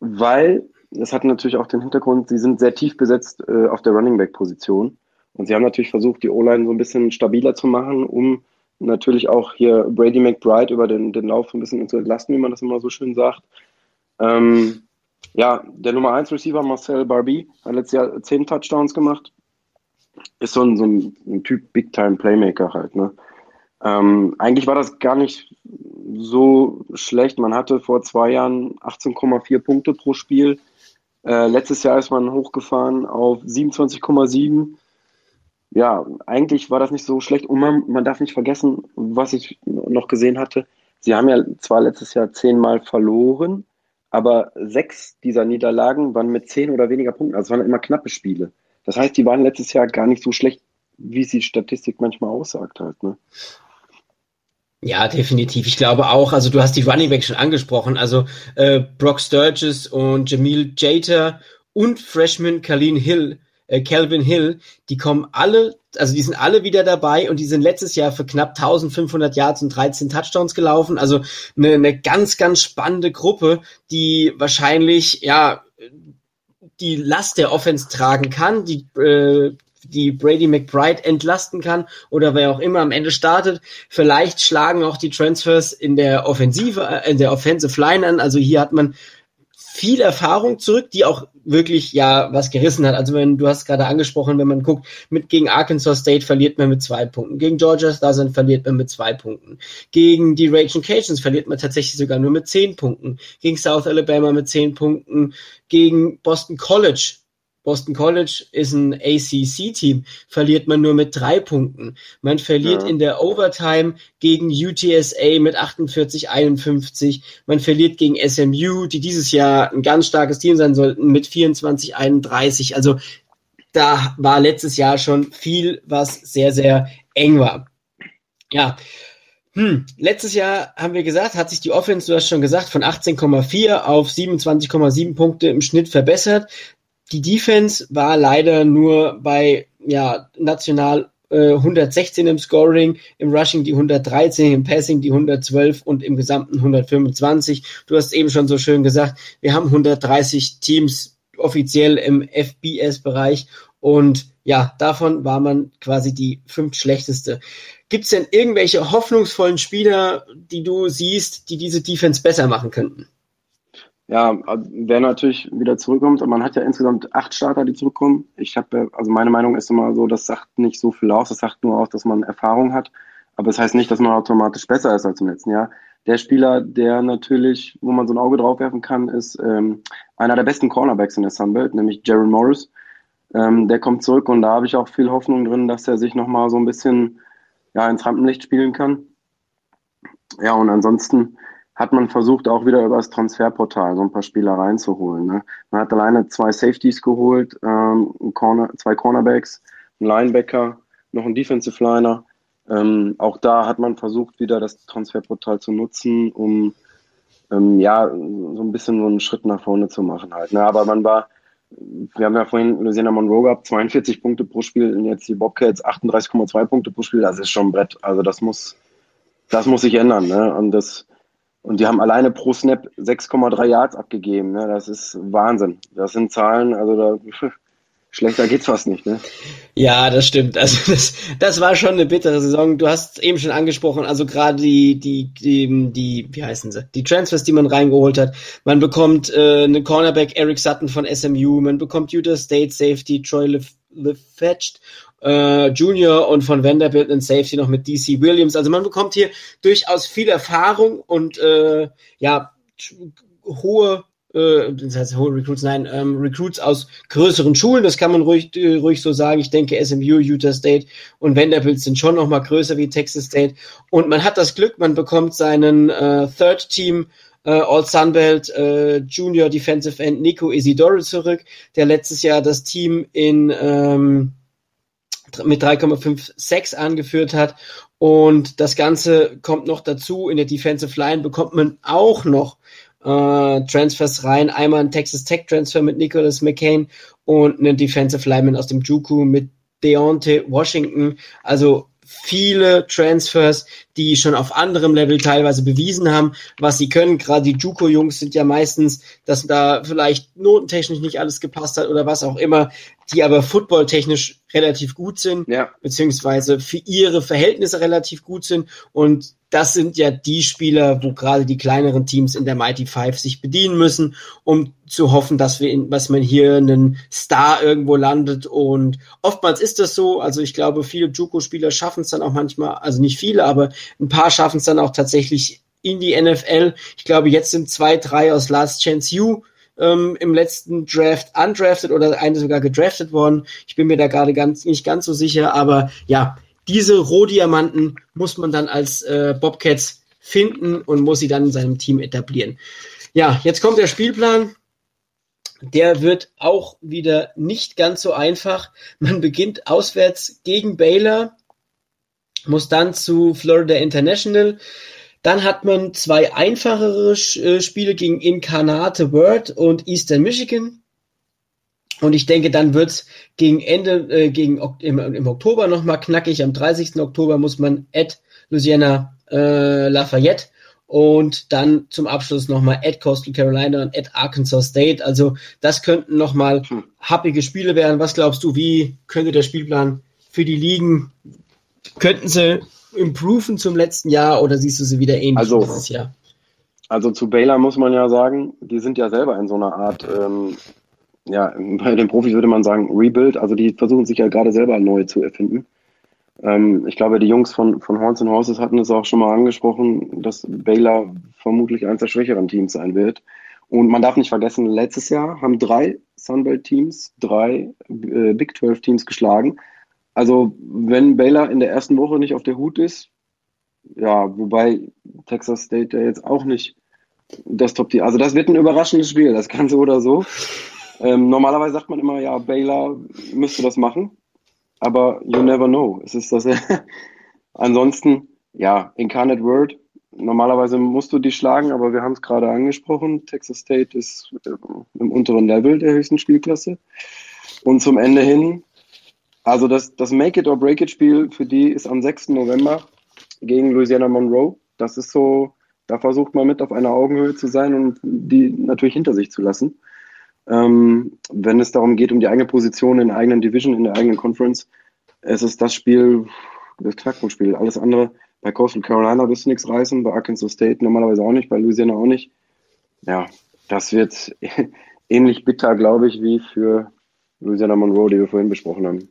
weil das hat natürlich auch den Hintergrund, sie sind sehr tief besetzt äh, auf der Running Back Position und sie haben natürlich versucht, die O-Line so ein bisschen stabiler zu machen, um natürlich auch hier Brady McBride über den, den Lauf ein bisschen zu entlasten, wie man das immer so schön sagt. Ähm, ja, der Nummer 1 Receiver Marcel Barbie hat letztes Jahr 10 Touchdowns gemacht. Ist so ein, so ein, ein Typ Big-Time-Playmaker halt. Ne? Ähm, eigentlich war das gar nicht so schlecht. Man hatte vor zwei Jahren 18,4 Punkte pro Spiel. Äh, letztes Jahr ist man hochgefahren auf 27,7 ja, eigentlich war das nicht so schlecht. Und man, man darf nicht vergessen, was ich noch gesehen hatte. Sie haben ja zwar letztes Jahr zehnmal verloren, aber sechs dieser Niederlagen waren mit zehn oder weniger Punkten. Also es waren immer knappe Spiele. Das heißt, die waren letztes Jahr gar nicht so schlecht, wie sie Statistik manchmal aussagt halt. Ne? Ja, definitiv. Ich glaube auch, also du hast die Running Back schon angesprochen, also äh, Brock Sturges und Jamil Jater und Freshman Kalin Hill äh, Calvin Hill, die kommen alle, also die sind alle wieder dabei und die sind letztes Jahr für knapp 1500 Yards und 13 Touchdowns gelaufen. Also eine, eine ganz, ganz spannende Gruppe, die wahrscheinlich, ja, die Last der Offense tragen kann, die äh, die Brady McBride entlasten kann oder wer auch immer am Ende startet. Vielleicht schlagen auch die Transfers in der Offensive, äh, in der Offensive Line an. Also hier hat man viel Erfahrung zurück, die auch wirklich ja was gerissen hat. Also wenn du hast gerade angesprochen, wenn man guckt, mit gegen Arkansas State verliert man mit zwei Punkten, gegen Georgia Southern verliert man mit zwei Punkten, gegen die Raging Cajuns verliert man tatsächlich sogar nur mit zehn Punkten, gegen South Alabama mit zehn Punkten, gegen Boston College Boston College ist ein ACC-Team, verliert man nur mit drei Punkten. Man verliert ja. in der Overtime gegen UTSA mit 48, 51. Man verliert gegen SMU, die dieses Jahr ein ganz starkes Team sein sollten, mit 24, 31. Also da war letztes Jahr schon viel, was sehr, sehr eng war. Ja, hm, letztes Jahr haben wir gesagt, hat sich die Offense, du hast schon gesagt, von 18,4 auf 27,7 Punkte im Schnitt verbessert. Die Defense war leider nur bei ja, national äh, 116 im Scoring, im Rushing die 113, im Passing die 112 und im Gesamten 125. Du hast eben schon so schön gesagt, wir haben 130 Teams offiziell im FBS-Bereich und ja, davon war man quasi die fünf schlechteste. Gibt es denn irgendwelche hoffnungsvollen Spieler, die du siehst, die diese Defense besser machen könnten? Ja, wer natürlich wieder zurückkommt, man hat ja insgesamt acht Starter, die zurückkommen. Ich habe, also meine Meinung ist immer so, das sagt nicht so viel aus, das sagt nur aus, dass man Erfahrung hat. Aber das heißt nicht, dass man automatisch besser ist als im letzten Jahr. Der Spieler, der natürlich, wo man so ein Auge drauf werfen kann, ist ähm, einer der besten Cornerbacks in der Sunbelt, nämlich Jaron Morris. Ähm, der kommt zurück und da habe ich auch viel Hoffnung drin, dass er sich nochmal so ein bisschen ja, ins Rampenlicht spielen kann. Ja, und ansonsten hat man versucht, auch wieder über das Transferportal so ein paar Spieler reinzuholen. Ne? Man hat alleine zwei Safeties geholt, ähm, Corner, zwei Cornerbacks, ein Linebacker, noch ein Defensive Liner. Ähm, auch da hat man versucht, wieder das Transferportal zu nutzen, um ähm, ja so ein bisschen so einen Schritt nach vorne zu machen halt. Ne? Aber man war, wir haben ja vorhin Louisiana Monroe gehabt, 42 Punkte pro Spiel und jetzt die Bobcats 38,2 Punkte pro Spiel. Das ist schon ein Brett. Also das muss, das muss sich ändern. Ne? Und das und die haben alleine pro Snap 6,3 Yards abgegeben. Ne? Das ist Wahnsinn. Das sind Zahlen, also da schlechter geht's fast nicht. Ne? Ja, das stimmt. Also das, das war schon eine bittere Saison. Du hast eben schon angesprochen, also gerade die, die, die, die, wie heißen sie, die Transfers, die man reingeholt hat. Man bekommt äh, einen Cornerback Eric Sutton von SMU, man bekommt Utah State Safety Troy LeFetched äh, Junior und von Vanderbilt in Safety noch mit DC Williams. Also man bekommt hier durchaus viel Erfahrung und äh, ja hohe äh, das heißt hohe Recruits, nein, ähm, Recruits aus größeren Schulen, das kann man ruhig, äh, ruhig so sagen. Ich denke, SMU, Utah State und Vanderbilt sind schon noch mal größer wie Texas State. Und man hat das Glück, man bekommt seinen äh, Third Team äh, All Sunbelt äh, Junior Defensive End Nico Isidore zurück, der letztes Jahr das Team in ähm, mit 3,56 angeführt hat. Und das Ganze kommt noch dazu. In der Defensive Line bekommt man auch noch äh, Transfers rein. Einmal ein Texas Tech Transfer mit Nicholas McCain und einen Defensive Lineman aus dem Juku mit Deontay Washington. Also viele Transfers, die schon auf anderem Level teilweise bewiesen haben, was sie können. Gerade die Juco-Jungs sind ja meistens, dass da vielleicht notentechnisch nicht alles gepasst hat oder was auch immer, die aber footballtechnisch relativ gut sind, ja. beziehungsweise für ihre Verhältnisse relativ gut sind und das sind ja die Spieler, wo gerade die kleineren Teams in der Mighty Five sich bedienen müssen, um zu hoffen, dass wir in, was man hier einen Star irgendwo landet. Und oftmals ist das so. Also ich glaube, viele Juco-Spieler schaffen es dann auch manchmal, also nicht viele, aber ein paar schaffen es dann auch tatsächlich in die NFL. Ich glaube, jetzt sind zwei, drei aus Last Chance U ähm, im letzten Draft undrafted oder eine sogar gedraftet worden. Ich bin mir da gerade ganz nicht ganz so sicher, aber ja, diese Rohdiamanten muss man dann als äh, Bobcats finden und muss sie dann in seinem Team etablieren. Ja, jetzt kommt der Spielplan. Der wird auch wieder nicht ganz so einfach. Man beginnt auswärts gegen Baylor, muss dann zu Florida International. Dann hat man zwei einfachere äh, Spiele gegen Incarnate Word und Eastern Michigan. Und ich denke, dann wird's gegen Ende, äh, gegen im, im Oktober nochmal knackig. Am 30. Oktober muss man at Louisiana äh, Lafayette und dann zum Abschluss nochmal at Coastal Carolina und at Arkansas State. Also das könnten nochmal hm. happige Spiele werden. Was glaubst du, wie könnte der Spielplan für die Ligen, könnten sie improven zum letzten Jahr oder siehst du sie wieder ähnlich also, dieses Jahr? Also zu Baylor muss man ja sagen, die sind ja selber in so einer Art ähm, ja, bei den Profis würde man sagen Rebuild. Also die versuchen sich ja gerade selber neu zu erfinden. Ähm, ich glaube, die Jungs von, von Horns and Horses hatten es auch schon mal angesprochen, dass Baylor vermutlich eines der schwächeren Teams sein wird. Und man darf nicht vergessen, letztes Jahr haben drei Sunbelt-Teams, drei äh, Big 12-Teams geschlagen. Also wenn Baylor in der ersten Woche nicht auf der Hut ist, ja, wobei Texas State ja jetzt auch nicht das Top-Team. Also das wird ein überraschendes Spiel, das so oder so. Ähm, normalerweise sagt man immer, ja, Baylor müsste das machen, aber you never know. Es ist das. Ansonsten, ja, Incarnate World. Normalerweise musst du die schlagen, aber wir haben es gerade angesprochen. Texas State ist äh, im unteren Level der höchsten Spielklasse. Und zum Ende hin, also das, das Make It or Break It Spiel für die ist am 6. November gegen Louisiana Monroe. Das ist so, da versucht man mit auf einer Augenhöhe zu sein und die natürlich hinter sich zu lassen. Ähm, wenn es darum geht, um die eigene Position in der eigenen Division, in der eigenen Conference, es ist das Spiel, das Knackpunktspiel. Alles andere, bei Coastal Carolina wirst du nichts reißen, bei Arkansas State normalerweise auch nicht, bei Louisiana auch nicht. Ja, das wird ähnlich bitter, glaube ich, wie für Louisiana Monroe, die wir vorhin besprochen haben.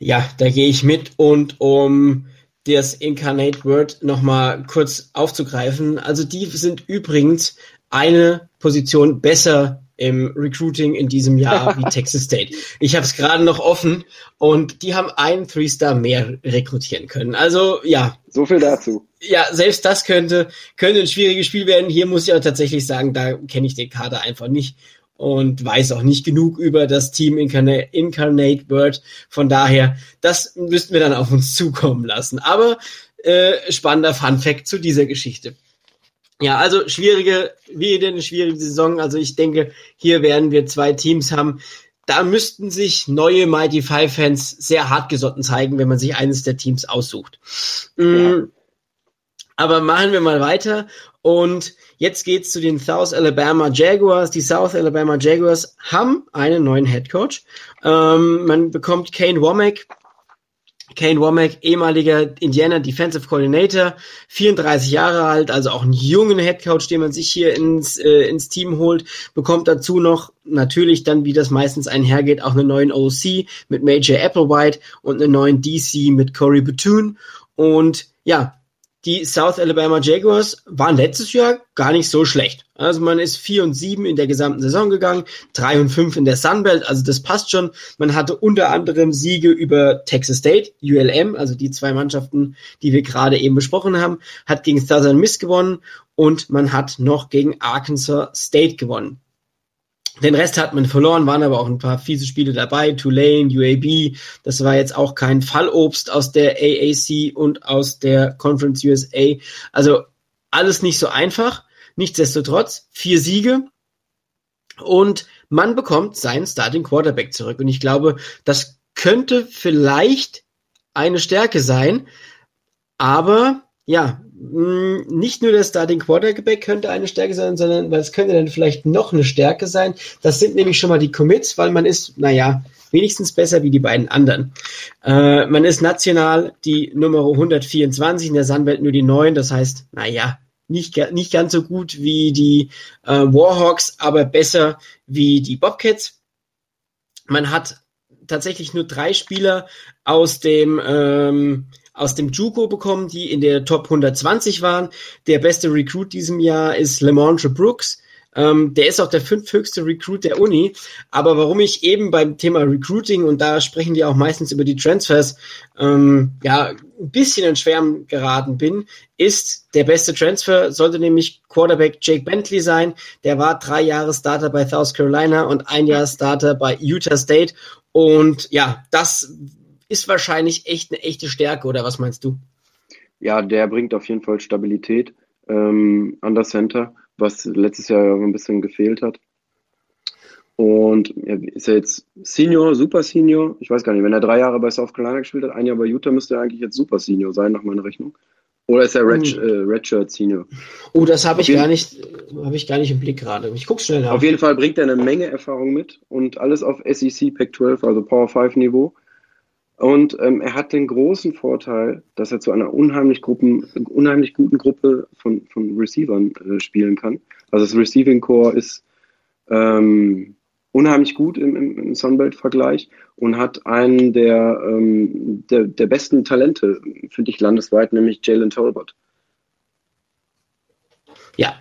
Ja, da gehe ich mit und um das Incarnate Word nochmal kurz aufzugreifen. Also die sind übrigens eine Position besser im Recruiting in diesem Jahr wie Texas State. Ich habe es gerade noch offen und die haben einen Three-Star mehr rekrutieren können. Also ja. So viel dazu. Ja, selbst das könnte, könnte ein schwieriges Spiel werden. Hier muss ich aber tatsächlich sagen, da kenne ich den Kader einfach nicht und weiß auch nicht genug über das Team Incarnate, Incarnate Bird. Von daher, das müssten wir dann auf uns zukommen lassen. Aber äh, spannender Fun Fact zu dieser Geschichte. Ja, also schwierige, wieder eine schwierige Saison. Also ich denke, hier werden wir zwei Teams haben. Da müssten sich neue Mighty Five Fans sehr hartgesotten zeigen, wenn man sich eines der Teams aussucht. Ja. Aber machen wir mal weiter. Und jetzt geht's zu den South Alabama Jaguars. Die South Alabama Jaguars haben einen neuen Head Coach. Ähm, man bekommt Kane Womack, Kane Womack, ehemaliger Indiana Defensive Coordinator, 34 Jahre alt, also auch einen jungen Headcoach, den man sich hier ins, äh, ins Team holt, bekommt dazu noch natürlich dann, wie das meistens einhergeht, auch einen neuen OC mit Major Applewhite und einen neuen DC mit Corey Bethune. Und ja, die South Alabama Jaguars waren letztes Jahr gar nicht so schlecht. Also man ist 4 und 7 in der gesamten Saison gegangen, 3 und 5 in der Sunbelt, also das passt schon. Man hatte unter anderem Siege über Texas State, ULM, also die zwei Mannschaften, die wir gerade eben besprochen haben, hat gegen Southern Miss gewonnen und man hat noch gegen Arkansas State gewonnen. Den Rest hat man verloren, waren aber auch ein paar fiese Spiele dabei. Tulane, UAB, das war jetzt auch kein Fallobst aus der AAC und aus der Conference USA. Also alles nicht so einfach. Nichtsdestotrotz, vier Siege und man bekommt seinen Starting Quarterback zurück. Und ich glaube, das könnte vielleicht eine Stärke sein, aber ja, nicht nur der Starting Quarterback könnte eine Stärke sein, sondern es könnte dann vielleicht noch eine Stärke sein. Das sind nämlich schon mal die Commits, weil man ist, naja, wenigstens besser wie die beiden anderen. Äh, man ist national die Nummer 124, in der Sunwelt nur die 9, das heißt, naja, nicht, nicht ganz so gut wie die äh, Warhawks, aber besser wie die Bobcats. Man hat tatsächlich nur drei Spieler aus dem ähm, aus dem JUCO bekommen, die in der Top 120 waren. Der beste Recruit diesem Jahr ist Lamondre Brooks. Ähm, der ist auch der fünfthöchste Recruit der Uni. Aber warum ich eben beim Thema Recruiting, und da sprechen die auch meistens über die Transfers, ähm, ja, ein bisschen in Schwärmen geraten bin, ist, der beste Transfer sollte nämlich Quarterback Jake Bentley sein. Der war drei Jahre Starter bei South Carolina und ein Jahr Starter bei Utah State. Und ja, das ist wahrscheinlich echt eine echte Stärke, oder was meinst du? Ja, der bringt auf jeden Fall Stabilität ähm, an das Center, was letztes Jahr ein bisschen gefehlt hat. Und ist er jetzt Senior, Super Senior? Ich weiß gar nicht. Wenn er drei Jahre bei South Carolina gespielt hat, ein Jahr bei Utah, müsste er eigentlich jetzt Super Senior sein, nach meiner Rechnung. Oder ist er Red, uh. äh, Redshirt Senior? Oh, das habe ich gar nicht, habe ich gar nicht im Blick gerade. Ich gucke schnell nach. Auf jeden Fall bringt er eine Menge Erfahrung mit und alles auf SEC Pac-12, also Power 5 Niveau. Und ähm, er hat den großen Vorteil, dass er zu einer unheimlich, Gruppen, unheimlich guten Gruppe von, von Receivern äh, spielen kann. Also das Receiving Core ist ähm, unheimlich gut im, im, im Sunbelt-Vergleich und hat einen der, ähm, der, der besten Talente, finde ich, landesweit, nämlich Jalen Tolbert. Ja,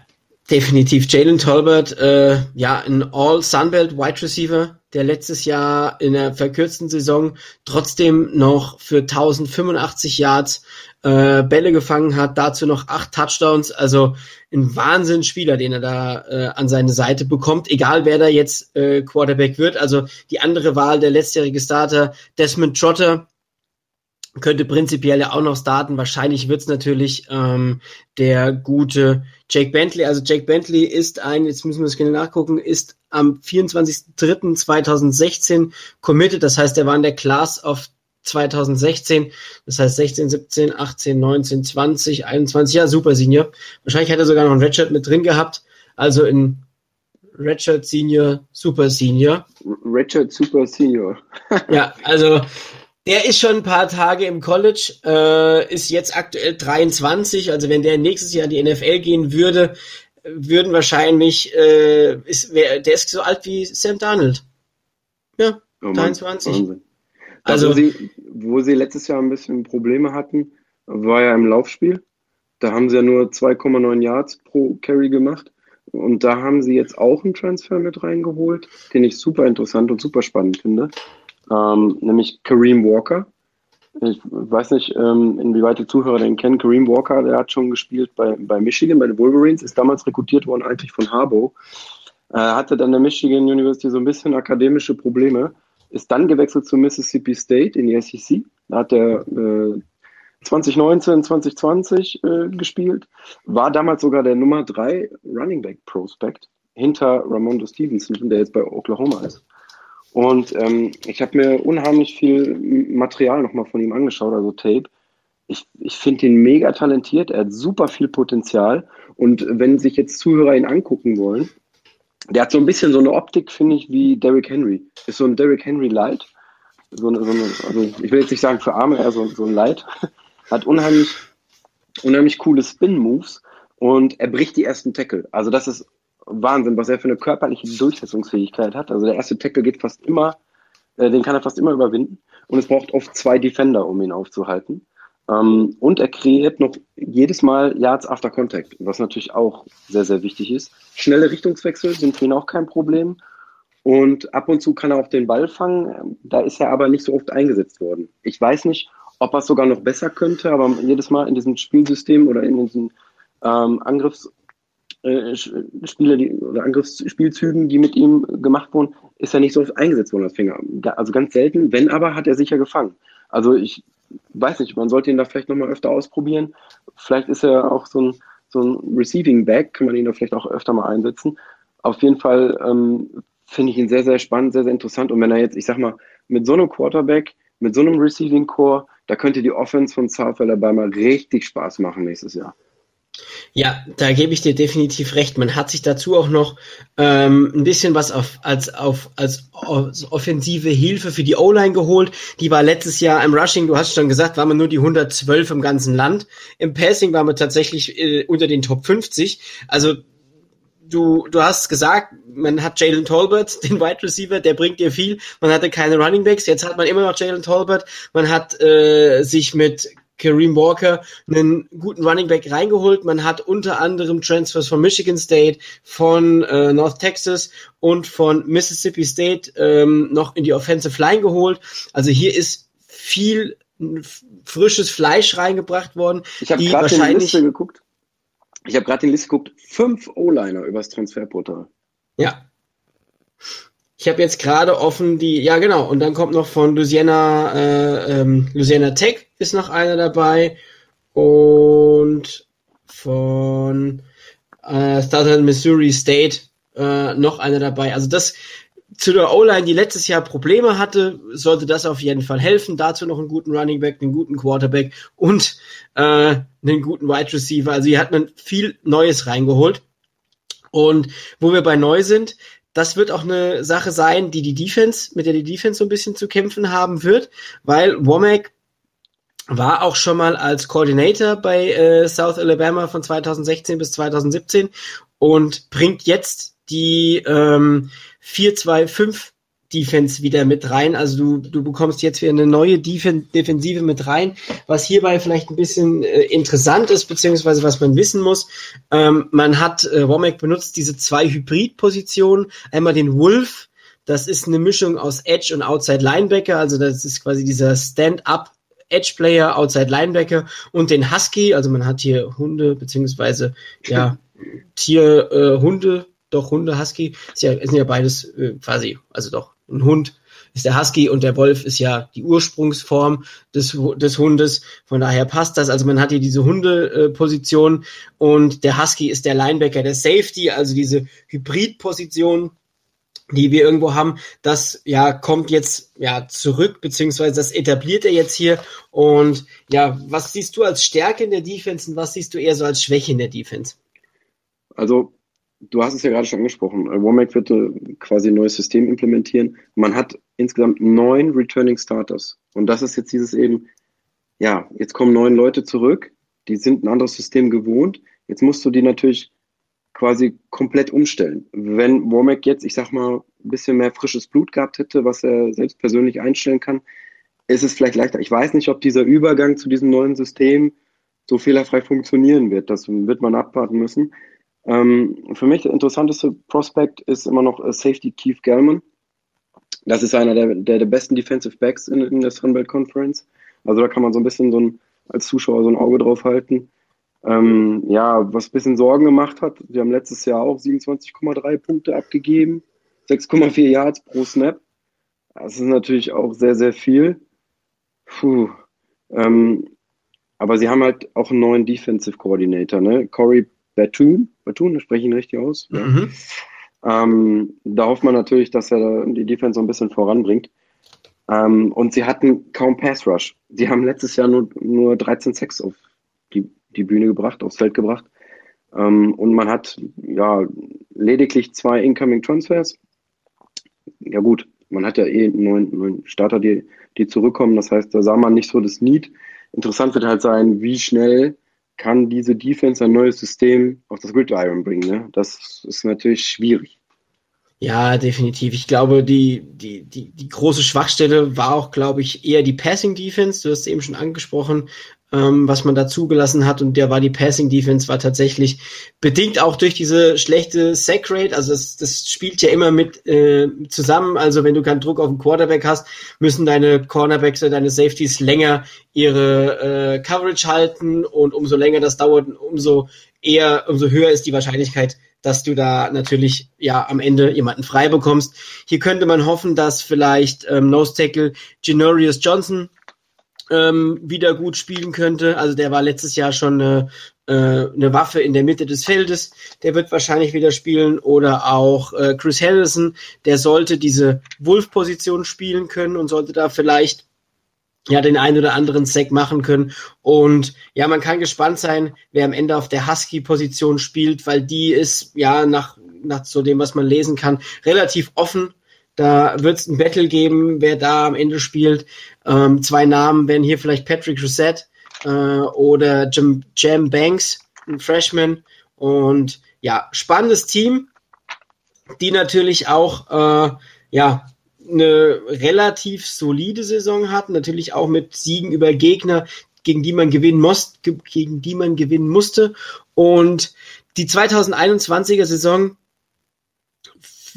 definitiv. Jalen Tolbert, äh, ja, ein All-Sunbelt Wide Receiver, der letztes Jahr in der verkürzten Saison trotzdem noch für 1085 Yards äh, Bälle gefangen hat, dazu noch acht Touchdowns, also ein Wahnsinnsspieler, den er da äh, an seine Seite bekommt, egal wer da jetzt äh, Quarterback wird. Also die andere Wahl, der letztjährige Starter, Desmond Trotter, könnte prinzipiell ja auch noch starten. Wahrscheinlich wird's natürlich ähm, der gute Jake Bentley. Also Jake Bentley ist ein, jetzt müssen wir das gerne nachgucken, ist am 24.03.2016 committed. Das heißt, er war in der Class of 2016. Das heißt 16, 17, 18, 19, 20, 21. Ja, super Senior. Wahrscheinlich hat er sogar noch ein Redshirt mit drin gehabt. Also in Redshirt Senior, Super Senior. Redshirt Super Senior. ja, also der ist schon ein paar Tage im College, äh, ist jetzt aktuell 23. Also wenn der nächstes Jahr in die NFL gehen würde, würden wahrscheinlich, äh, ist, wär, der ist so alt wie Sam Darnold. Ja, oh 23. Wahnsinn. Also, sie, wo sie letztes Jahr ein bisschen Probleme hatten, war ja im Laufspiel. Da haben sie ja nur 2,9 Yards pro Carry gemacht. Und da haben sie jetzt auch einen Transfer mit reingeholt, den ich super interessant und super spannend finde. Ähm, nämlich Kareem Walker. Ich weiß nicht, ähm, inwieweit die Zuhörer den kennen. Kareem Walker, der hat schon gespielt bei, bei Michigan, bei den Wolverines, ist damals rekrutiert worden eigentlich von Harbo. Äh, hatte dann der Michigan University so ein bisschen akademische Probleme ist dann gewechselt zu Mississippi State in die SEC. Da hat er äh, 2019, 2020 äh, gespielt, war damals sogar der Nummer 3 Running Back Prospect hinter Ramondo Stevenson, der jetzt bei Oklahoma ist. Und ähm, ich habe mir unheimlich viel Material nochmal von ihm angeschaut, also Tape. Ich, ich finde ihn mega talentiert, er hat super viel Potenzial. Und wenn sich jetzt Zuhörer ihn angucken wollen, der hat so ein bisschen so eine Optik, finde ich, wie Derrick Henry. Ist so ein Derrick Henry Light. So eine, so eine, also ich will jetzt nicht sagen für Arme, eher so, so ein Light. Hat unheimlich, unheimlich coole Spin-Moves und er bricht die ersten Tackle. Also das ist Wahnsinn, was er für eine körperliche Durchsetzungsfähigkeit hat. Also der erste Tackle geht fast immer, äh, den kann er fast immer überwinden. Und es braucht oft zwei Defender, um ihn aufzuhalten. Ähm, und er kreiert noch jedes Mal Yards after Contact, was natürlich auch sehr, sehr wichtig ist. Schnelle Richtungswechsel sind für ihn auch kein Problem. Und ab und zu kann er auch den Ball fangen. Da ist er aber nicht so oft eingesetzt worden. Ich weiß nicht, ob er es sogar noch besser könnte, aber jedes Mal in diesem Spielsystem oder in diesen ähm, Angriffs, äh, Spiele, die, oder Angriffsspielzügen, die mit ihm gemacht wurden, ist er nicht so oft eingesetzt worden als Finger. Also ganz selten. Wenn aber, hat er sicher gefangen. Also ich weiß nicht, man sollte ihn da vielleicht nochmal öfter ausprobieren. Vielleicht ist er auch so ein, so ein Receiving Back, kann man ihn da vielleicht auch öfter mal einsetzen. Auf jeden Fall ähm, finde ich ihn sehr, sehr spannend, sehr, sehr interessant. Und wenn er jetzt, ich sag mal, mit so einem Quarterback, mit so einem Receiving Core, da könnte die Offense von South Alabama richtig Spaß machen nächstes Jahr. Ja, da gebe ich dir definitiv recht. Man hat sich dazu auch noch ähm, ein bisschen was auf, als, auf, als, als offensive Hilfe für die O-Line geholt. Die war letztes Jahr im Rushing, du hast schon gesagt, war man nur die 112 im ganzen Land. Im Passing war man tatsächlich äh, unter den Top 50. Also du, du hast gesagt, man hat Jalen Tolbert, den Wide Receiver, der bringt dir viel. Man hatte keine Running Backs, jetzt hat man immer noch Jalen Tolbert. Man hat äh, sich mit Kareem Walker einen guten Running Back reingeholt. Man hat unter anderem Transfers von Michigan State, von äh, North Texas und von Mississippi State ähm, noch in die Offensive Line geholt. Also hier ist viel frisches Fleisch reingebracht worden. Ich habe gerade die Liste geguckt. Ich habe gerade die Liste geguckt. Fünf O-Liner übers Transferportal. Ja. Ich habe jetzt gerade offen die, ja genau, und dann kommt noch von Louisiana, äh, ähm, Louisiana Tech ist noch einer dabei und von äh, Southern Missouri State äh, noch einer dabei. Also das zu der O-Line, die letztes Jahr Probleme hatte, sollte das auf jeden Fall helfen. Dazu noch einen guten Running Back, einen guten Quarterback und äh, einen guten Wide Receiver. Also hier hat man viel Neues reingeholt. Und wo wir bei neu sind, das wird auch eine Sache sein, die die Defense, mit der die Defense so ein bisschen zu kämpfen haben wird, weil Womack war auch schon mal als Coordinator bei äh, South Alabama von 2016 bis 2017 und bringt jetzt die ähm, 4-2-5 Defense wieder mit rein. Also du, du bekommst jetzt wieder eine neue Defen Defensive mit rein, was hierbei vielleicht ein bisschen äh, interessant ist, beziehungsweise was man wissen muss. Ähm, man hat, äh, Womack benutzt diese zwei Hybrid-Positionen, einmal den Wolf, das ist eine Mischung aus Edge und Outside Linebacker, also das ist quasi dieser Stand-up Edge Player, Outside Linebacker und den Husky, also man hat hier Hunde, beziehungsweise ja, Tier, äh, Hunde, doch Hunde, Husky, ist ja, sind ja beides äh, quasi, also doch ein Hund ist der Husky und der Wolf ist ja die Ursprungsform des, des Hundes. Von daher passt das. Also man hat hier diese Hundeposition und der Husky ist der Linebacker, der Safety, also diese Hybridposition, die wir irgendwo haben. Das ja kommt jetzt ja zurück, beziehungsweise das etabliert er jetzt hier. Und ja, was siehst du als Stärke in der Defense und was siehst du eher so als Schwäche in der Defense? Also du hast es ja gerade schon angesprochen, äh, Womack wird äh, quasi ein neues System implementieren. Man hat insgesamt neun Returning Starters. Und das ist jetzt dieses eben, ja, jetzt kommen neun Leute zurück, die sind ein anderes System gewohnt. Jetzt musst du die natürlich quasi komplett umstellen. Wenn Womack jetzt, ich sag mal, ein bisschen mehr frisches Blut gehabt hätte, was er selbst persönlich einstellen kann, ist es vielleicht leichter. Ich weiß nicht, ob dieser Übergang zu diesem neuen System so fehlerfrei funktionieren wird. Das wird man abwarten müssen. Ähm, für mich der interessanteste Prospect ist immer noch äh, Safety Keith Gellman. Das ist einer der, der, der besten Defensive Backs in, in der Sunbelt Conference. Also da kann man so ein bisschen so ein, als Zuschauer so ein Auge drauf halten. Ähm, ja, was ein bisschen Sorgen gemacht hat, wir haben letztes Jahr auch 27,3 Punkte abgegeben, 6,4 Yards pro Snap. Das ist natürlich auch sehr, sehr viel. Puh. Ähm, aber sie haben halt auch einen neuen Defensive Coordinator, ne? Corey Batoon, Batoon, das spreche ich ihn richtig aus. Mhm. Ja. Ähm, da hofft man natürlich, dass er die Defense so ein bisschen voranbringt. Ähm, und sie hatten kaum Pass Rush. Sie haben letztes Jahr nur, nur 13 Sacks auf die, die Bühne gebracht, aufs Feld gebracht. Ähm, und man hat ja lediglich zwei Incoming Transfers. Ja gut, man hat ja eh neun, neun Starter, die, die zurückkommen. Das heißt, da sah man nicht so das Need. Interessant wird halt sein, wie schnell kann diese Defense ein neues System auf das Gridiron bringen. Ne? Das ist natürlich schwierig. Ja, definitiv. Ich glaube, die, die, die, die große Schwachstelle war auch, glaube ich, eher die Passing Defense. Du hast es eben schon angesprochen ähm, was man da zugelassen hat. Und der war die Passing Defense war tatsächlich bedingt auch durch diese schlechte Sack Rate. Also das, das spielt ja immer mit äh, zusammen. Also wenn du keinen Druck auf den Quarterback hast, müssen deine Cornerbacks oder deine Safeties länger ihre äh, Coverage halten. Und umso länger das dauert, umso eher, umso höher ist die Wahrscheinlichkeit, dass du da natürlich ja am Ende jemanden frei bekommst. Hier könnte man hoffen, dass vielleicht ähm, Nose Tackle Genorius Johnson ähm, wieder gut spielen könnte. Also der war letztes Jahr schon eine, äh, eine Waffe in der Mitte des Feldes. Der wird wahrscheinlich wieder spielen. Oder auch äh, Chris Harrison, der sollte diese Wolf-Position spielen können und sollte da vielleicht ja den einen oder anderen Sack machen können. Und ja, man kann gespannt sein, wer am Ende auf der Husky-Position spielt, weil die ist ja nach, nach so dem, was man lesen kann, relativ offen da wird es ein Battle geben, wer da am Ende spielt. Ähm, zwei Namen wären hier vielleicht Patrick Rousset äh, oder Jam, Jam Banks, ein Freshman. Und ja, spannendes Team, die natürlich auch äh, ja eine relativ solide Saison hatten, natürlich auch mit Siegen über Gegner, gegen die man gewinnen muss, gegen die man gewinnen musste. Und die 2021er Saison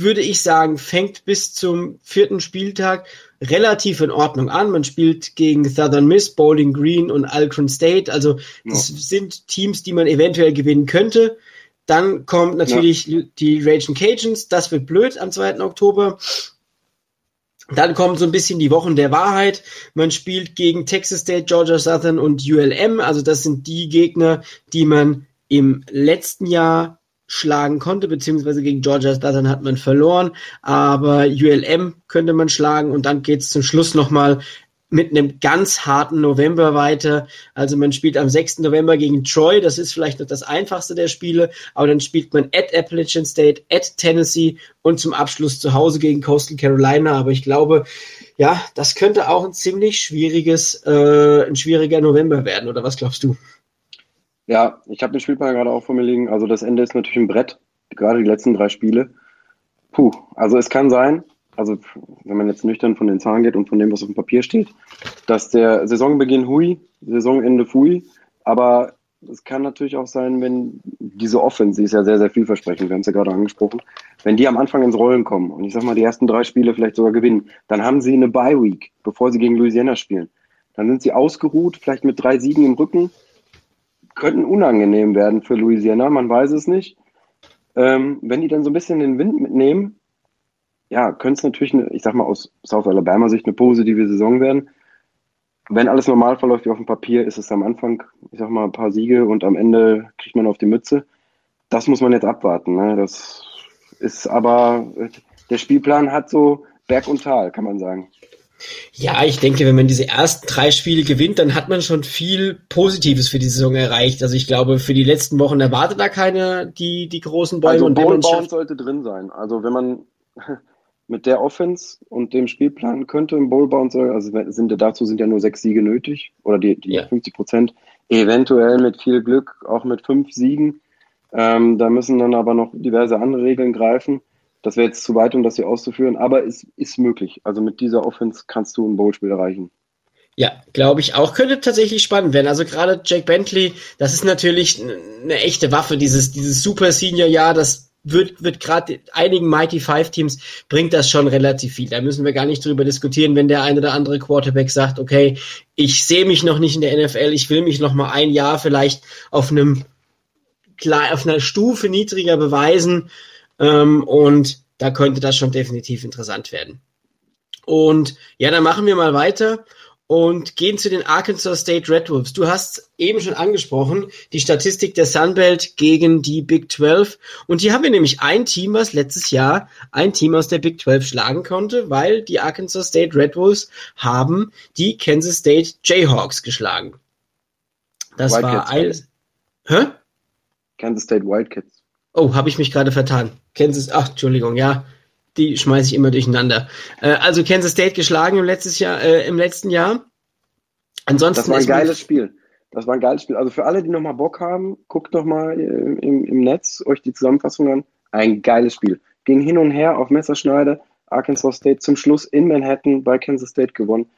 würde ich sagen, fängt bis zum vierten Spieltag relativ in Ordnung an. Man spielt gegen Southern Miss, Bowling Green und Alcorn State. Also das ja. sind Teams, die man eventuell gewinnen könnte. Dann kommt natürlich ja. die Raging Cajuns. Das wird blöd am 2. Oktober. Dann kommen so ein bisschen die Wochen der Wahrheit. Man spielt gegen Texas State, Georgia Southern und ULM. Also das sind die Gegner, die man im letzten Jahr schlagen konnte, beziehungsweise gegen Georgia Southern hat man verloren, aber ULM könnte man schlagen und dann geht's zum Schluss nochmal mit einem ganz harten November weiter. Also man spielt am 6. November gegen Troy, das ist vielleicht noch das einfachste der Spiele, aber dann spielt man at Appalachian State, at Tennessee und zum Abschluss zu Hause gegen Coastal Carolina. Aber ich glaube, ja, das könnte auch ein ziemlich schwieriges, äh, ein schwieriger November werden, oder was glaubst du? Ja, ich habe den Spielplan gerade auch vor mir liegen. Also das Ende ist natürlich ein Brett, gerade die letzten drei Spiele. Puh, also es kann sein, also wenn man jetzt nüchtern von den Zahlen geht und von dem, was auf dem Papier steht, dass der Saisonbeginn hui, Saisonende fui, aber es kann natürlich auch sein, wenn diese Offense, die ist ja sehr, sehr vielversprechend, wir haben es ja gerade angesprochen, wenn die am Anfang ins Rollen kommen und ich sag mal, die ersten drei Spiele vielleicht sogar gewinnen, dann haben sie eine Bye-Week, bevor sie gegen Louisiana spielen. Dann sind sie ausgeruht, vielleicht mit drei Siegen im Rücken, könnten unangenehm werden für Louisiana, man weiß es nicht. Ähm, wenn die dann so ein bisschen den Wind mitnehmen, ja, könnte es natürlich, eine, ich sag mal aus South Alabama Sicht eine positive Saison werden. Wenn alles normal verläuft wie auf dem Papier, ist es am Anfang, ich sag mal, ein paar Siege und am Ende kriegt man auf die Mütze. Das muss man jetzt abwarten. Ne? Das ist aber, der Spielplan hat so Berg und Tal, kann man sagen. Ja, ich denke, wenn man diese ersten drei Spiele gewinnt, dann hat man schon viel Positives für die Saison erreicht. Also ich glaube, für die letzten Wochen erwartet da keiner die, die großen Bäume. Also und Bowl sollte drin sein. Also wenn man mit der Offense und dem Spielplan könnte im Bowl bauen soll, also sind, dazu sind ja nur sechs Siege nötig oder die, die ja. 50 Prozent, eventuell mit viel Glück auch mit fünf Siegen. Ähm, da müssen dann aber noch diverse andere Regeln greifen. Das wäre jetzt zu weit, um das hier auszuführen, aber es ist möglich. Also mit dieser Offense kannst du ein Bowl-Spiel erreichen. Ja, glaube ich auch. Könnte tatsächlich spannend werden. Also gerade Jake Bentley, das ist natürlich eine echte Waffe, dieses, dieses Super Senior-Jahr, das wird, wird gerade einigen Mighty Five Teams bringt das schon relativ viel. Da müssen wir gar nicht drüber diskutieren, wenn der eine oder andere Quarterback sagt, okay, ich sehe mich noch nicht in der NFL, ich will mich noch mal ein Jahr vielleicht auf einem auf einer Stufe niedriger beweisen ähm, und da könnte das schon definitiv interessant werden. Und ja, dann machen wir mal weiter und gehen zu den Arkansas State Red Wolves. Du hast eben schon angesprochen, die Statistik der Sunbelt gegen die Big 12. Und hier haben wir nämlich ein Team, was letztes Jahr ein Team aus der Big 12 schlagen konnte, weil die Arkansas State Red Wolves haben die Kansas State Jayhawks geschlagen. Das Wildcats war ein... Hä? Kansas State Wildcats. Oh, habe ich mich gerade vertan. Kansas, ach, Entschuldigung, ja die schmeiße ich immer durcheinander. Äh, also Kansas State geschlagen im, letztes Jahr, äh, im letzten Jahr. Ansonsten das war ein geiles Spiel. Das war ein geiles Spiel. Also für alle, die nochmal Bock haben, guckt doch mal äh, im, im Netz euch die Zusammenfassung an. Ein geiles Spiel. Ging hin und her auf Messerschneide. Arkansas State zum Schluss in Manhattan bei Kansas State gewonnen.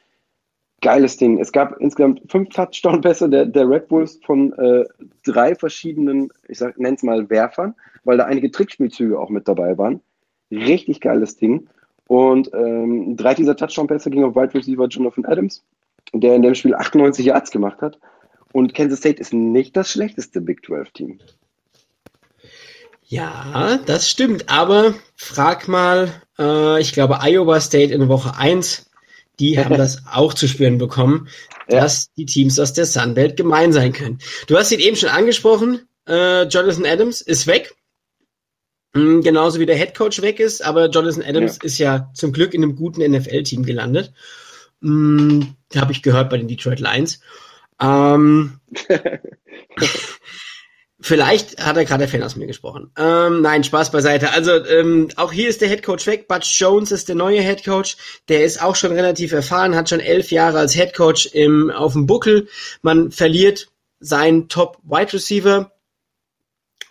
Geiles Ding. Es gab insgesamt fünf Touchdown-Pässe der, der Red Bulls von äh, drei verschiedenen, ich nenne es mal Werfern, weil da einige Trickspielzüge auch mit dabei waren. Richtig geiles Ding. Und ähm, drei dieser Touchdown-Pässe gingen auf Wide Receiver Jonathan Adams, der in dem Spiel 98 Yards gemacht hat. Und Kansas State ist nicht das schlechteste Big 12-Team. Ja, das stimmt. Aber frag mal, äh, ich glaube, Iowa State in Woche 1, die haben das auch zu spüren bekommen, ja. dass die Teams aus der Sunbelt gemein sein können. Du hast ihn eben schon angesprochen, äh, Jonathan Adams ist weg. Mm, genauso wie der Head Coach weg ist, aber Jonathan Adams ja. ist ja zum Glück in einem guten NFL-Team gelandet. Hm, Habe ich gehört bei den Detroit Lions. Ähm, vielleicht hat er gerade der Fan aus mir gesprochen. Ähm, nein, Spaß beiseite. Also ähm, auch hier ist der Head Coach weg. Butch Jones ist der neue Head Coach. Der ist auch schon relativ erfahren, hat schon elf Jahre als Head Coach im, auf dem Buckel. Man verliert seinen Top Wide Receiver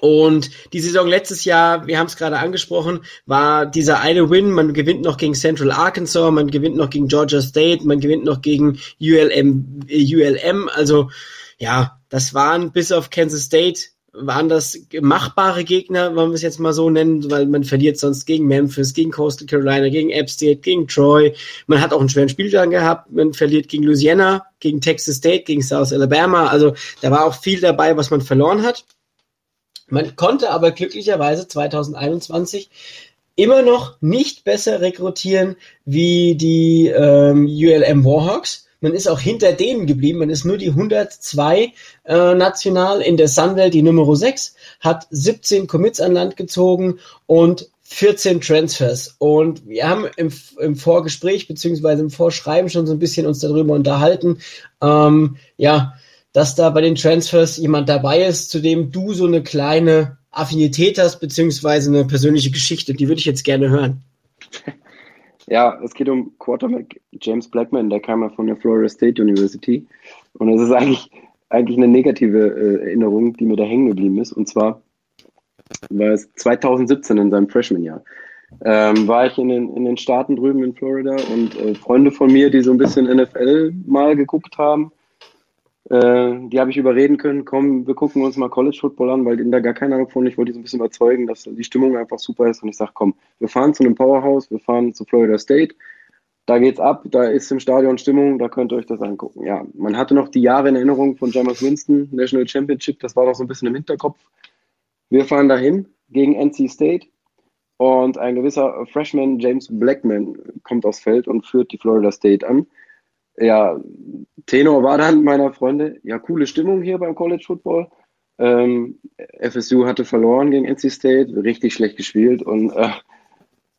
und die Saison letztes Jahr, wir haben es gerade angesprochen, war dieser eine Win, man gewinnt noch gegen Central Arkansas, man gewinnt noch gegen Georgia State, man gewinnt noch gegen ULM, ULM. Also ja, das waren bis auf Kansas State waren das machbare Gegner, wollen wir es jetzt mal so nennen, weil man verliert sonst gegen Memphis, gegen Coastal Carolina, gegen App State, gegen Troy. Man hat auch einen schweren Spieltag gehabt. Man verliert gegen Louisiana, gegen Texas State, gegen South Alabama. Also da war auch viel dabei, was man verloren hat. Man konnte aber glücklicherweise 2021 immer noch nicht besser rekrutieren wie die ähm, ULM Warhawks. man ist auch hinter denen geblieben. Man ist nur die 102 äh, national in der Sunwelt, die Nummer 6, hat 17 Commits an Land gezogen und 14 Transfers. Und wir haben im, im Vorgespräch beziehungsweise im Vorschreiben schon so ein bisschen uns darüber unterhalten, ähm, ja, dass da bei den Transfers jemand dabei ist, zu dem du so eine kleine Affinität hast, beziehungsweise eine persönliche Geschichte. Die würde ich jetzt gerne hören. Ja, es geht um Quarterback James Blackman, der kam ja von der Florida State University. Und es ist eigentlich, eigentlich eine negative äh, Erinnerung, die mir da hängen geblieben ist. Und zwar war es 2017 in seinem Freshman-Jahr. Ähm, war ich in den, in den Staaten drüben in Florida und äh, Freunde von mir, die so ein bisschen NFL mal geguckt haben, die habe ich überreden können, komm, wir gucken uns mal College Football an, weil da gar keine Ahnung von, ich wollte die so ein bisschen überzeugen, dass die Stimmung einfach super ist und ich sage, komm, wir fahren zu einem Powerhouse, wir fahren zu Florida State, da geht's ab, da ist im Stadion Stimmung, da könnt ihr euch das angucken. Ja, man hatte noch die Jahre in Erinnerung von James Winston, National Championship, das war noch so ein bisschen im Hinterkopf. Wir fahren dahin gegen NC State und ein gewisser Freshman James Blackman kommt aufs Feld und führt die Florida State an. Ja, Tenor war dann meiner Freunde, ja, coole Stimmung hier beim College Football. Ähm, FSU hatte verloren gegen NC State, richtig schlecht gespielt und äh,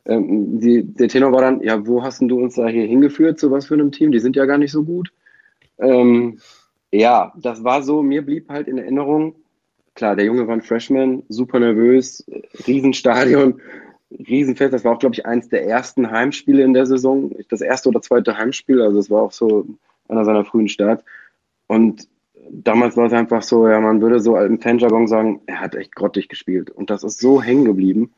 ähm, die, der Tenor war dann, ja, wo hast du uns da hier hingeführt, zu was für einem Team? Die sind ja gar nicht so gut. Ähm, ja, das war so, mir blieb halt in Erinnerung, klar, der Junge war ein Freshman, super nervös, Riesenstadion, Riesenfest. Das war auch, glaube ich, eins der ersten Heimspiele in der Saison. Das erste oder zweite Heimspiel, also es war auch so einer seiner frühen Start. Und damals war es einfach so, ja, man würde so im Fanjargon sagen, er hat echt grottig gespielt. Und das ist so hängen geblieben.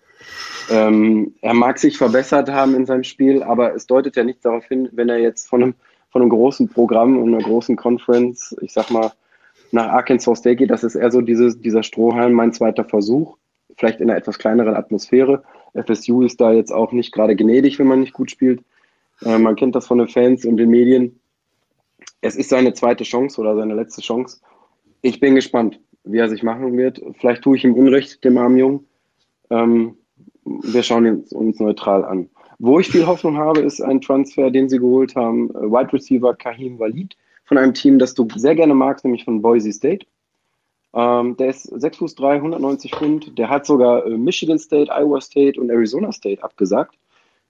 Ähm, er mag sich verbessert haben in seinem Spiel, aber es deutet ja nichts darauf hin, wenn er jetzt von einem, von einem großen Programm und einer großen Conference, ich sag mal, nach Arkansas State geht, das ist eher so dieses, dieser Strohhalm, mein zweiter Versuch, vielleicht in einer etwas kleineren Atmosphäre. FSU ist da jetzt auch nicht gerade gnädig, wenn man nicht gut spielt. Äh, man kennt das von den Fans und den Medien. Es ist seine zweite Chance oder seine letzte Chance. Ich bin gespannt, wie er sich machen wird. Vielleicht tue ich ihm Unrecht, dem armen Jungen. Ähm, wir schauen uns, neutral an. Wo ich viel Hoffnung habe, ist ein Transfer, den sie geholt haben. Äh, Wide Receiver Kahim Walid von einem Team, das du sehr gerne magst, nämlich von Boise State. Ähm, der ist 6 Fuß 3, 190 Pfund. Der hat sogar äh, Michigan State, Iowa State und Arizona State abgesagt.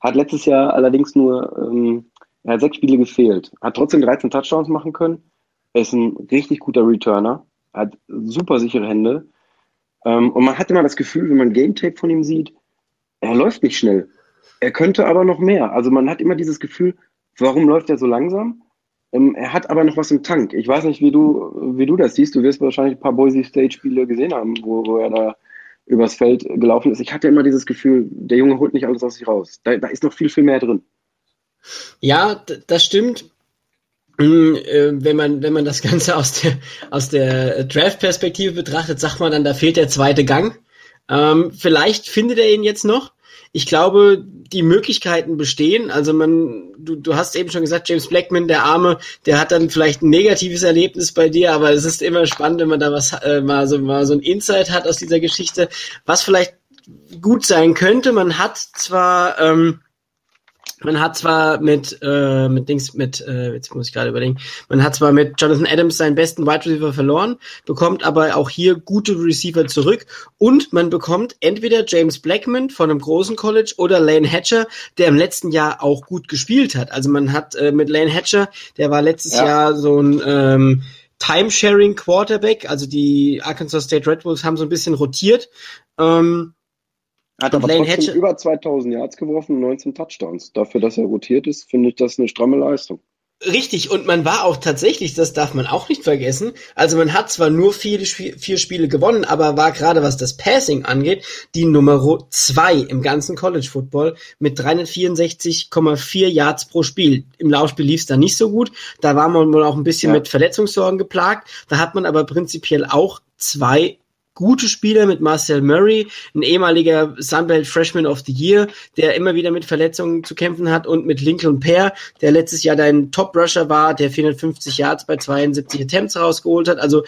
Hat letztes Jahr allerdings nur ähm, er sechs Spiele gefehlt. Hat trotzdem 13 Touchdowns machen können. Er ist ein richtig guter Returner. Hat super sichere Hände. Ähm, und man hat immer das Gefühl, wenn man Game Tape von ihm sieht, er läuft nicht schnell. Er könnte aber noch mehr. Also man hat immer dieses Gefühl, warum läuft er so langsam? Ähm, er hat aber noch was im Tank. Ich weiß nicht, wie du, wie du das siehst. Du wirst wahrscheinlich ein paar Boise State-Spiele gesehen haben, wo, wo er da übers Feld gelaufen ist. Ich hatte immer dieses Gefühl, der Junge holt nicht alles aus sich raus. Da, da ist noch viel, viel mehr drin. Ja, das stimmt. Hm, äh, wenn man, wenn man das Ganze aus der, aus der Draft-Perspektive betrachtet, sagt man dann, da fehlt der zweite Gang. Ähm, vielleicht findet er ihn jetzt noch ich glaube, die Möglichkeiten bestehen. Also man, du, du hast eben schon gesagt, James Blackman, der Arme, der hat dann vielleicht ein negatives Erlebnis bei dir, aber es ist immer spannend, wenn man da was äh, mal so mal so ein Insight hat aus dieser Geschichte, was vielleicht gut sein könnte. Man hat zwar ähm, man hat zwar mit, äh, mit Dings, mit, äh, jetzt muss ich gerade überlegen, man hat zwar mit Jonathan Adams seinen besten Wide Receiver verloren, bekommt aber auch hier gute Receiver zurück und man bekommt entweder James Blackman von einem großen College oder Lane Hatcher, der im letzten Jahr auch gut gespielt hat. Also man hat äh, mit Lane Hatcher, der war letztes ja. Jahr so ein ähm, Timesharing Quarterback, also die Arkansas State Red Bulls haben so ein bisschen rotiert. Ähm, hat aber Lane trotzdem über 2000 Yards geworfen und 19 Touchdowns. Dafür, dass er rotiert ist, finde ich das eine stramme Leistung. Richtig, und man war auch tatsächlich, das darf man auch nicht vergessen, also man hat zwar nur vier, vier Spiele gewonnen, aber war gerade was das Passing angeht, die Nummer zwei im ganzen College Football mit 364,4 Yards pro Spiel. Im Laufspiel lief es da nicht so gut, da war man wohl auch ein bisschen ja. mit Verletzungssorgen geplagt, da hat man aber prinzipiell auch zwei gute Spieler mit Marcel Murray, ein ehemaliger Sunbelt Freshman of the Year, der immer wieder mit Verletzungen zu kämpfen hat und mit Lincoln Pear, der letztes Jahr dein Top-Rusher war, der 450 Yards bei 72 Attempts rausgeholt hat. Also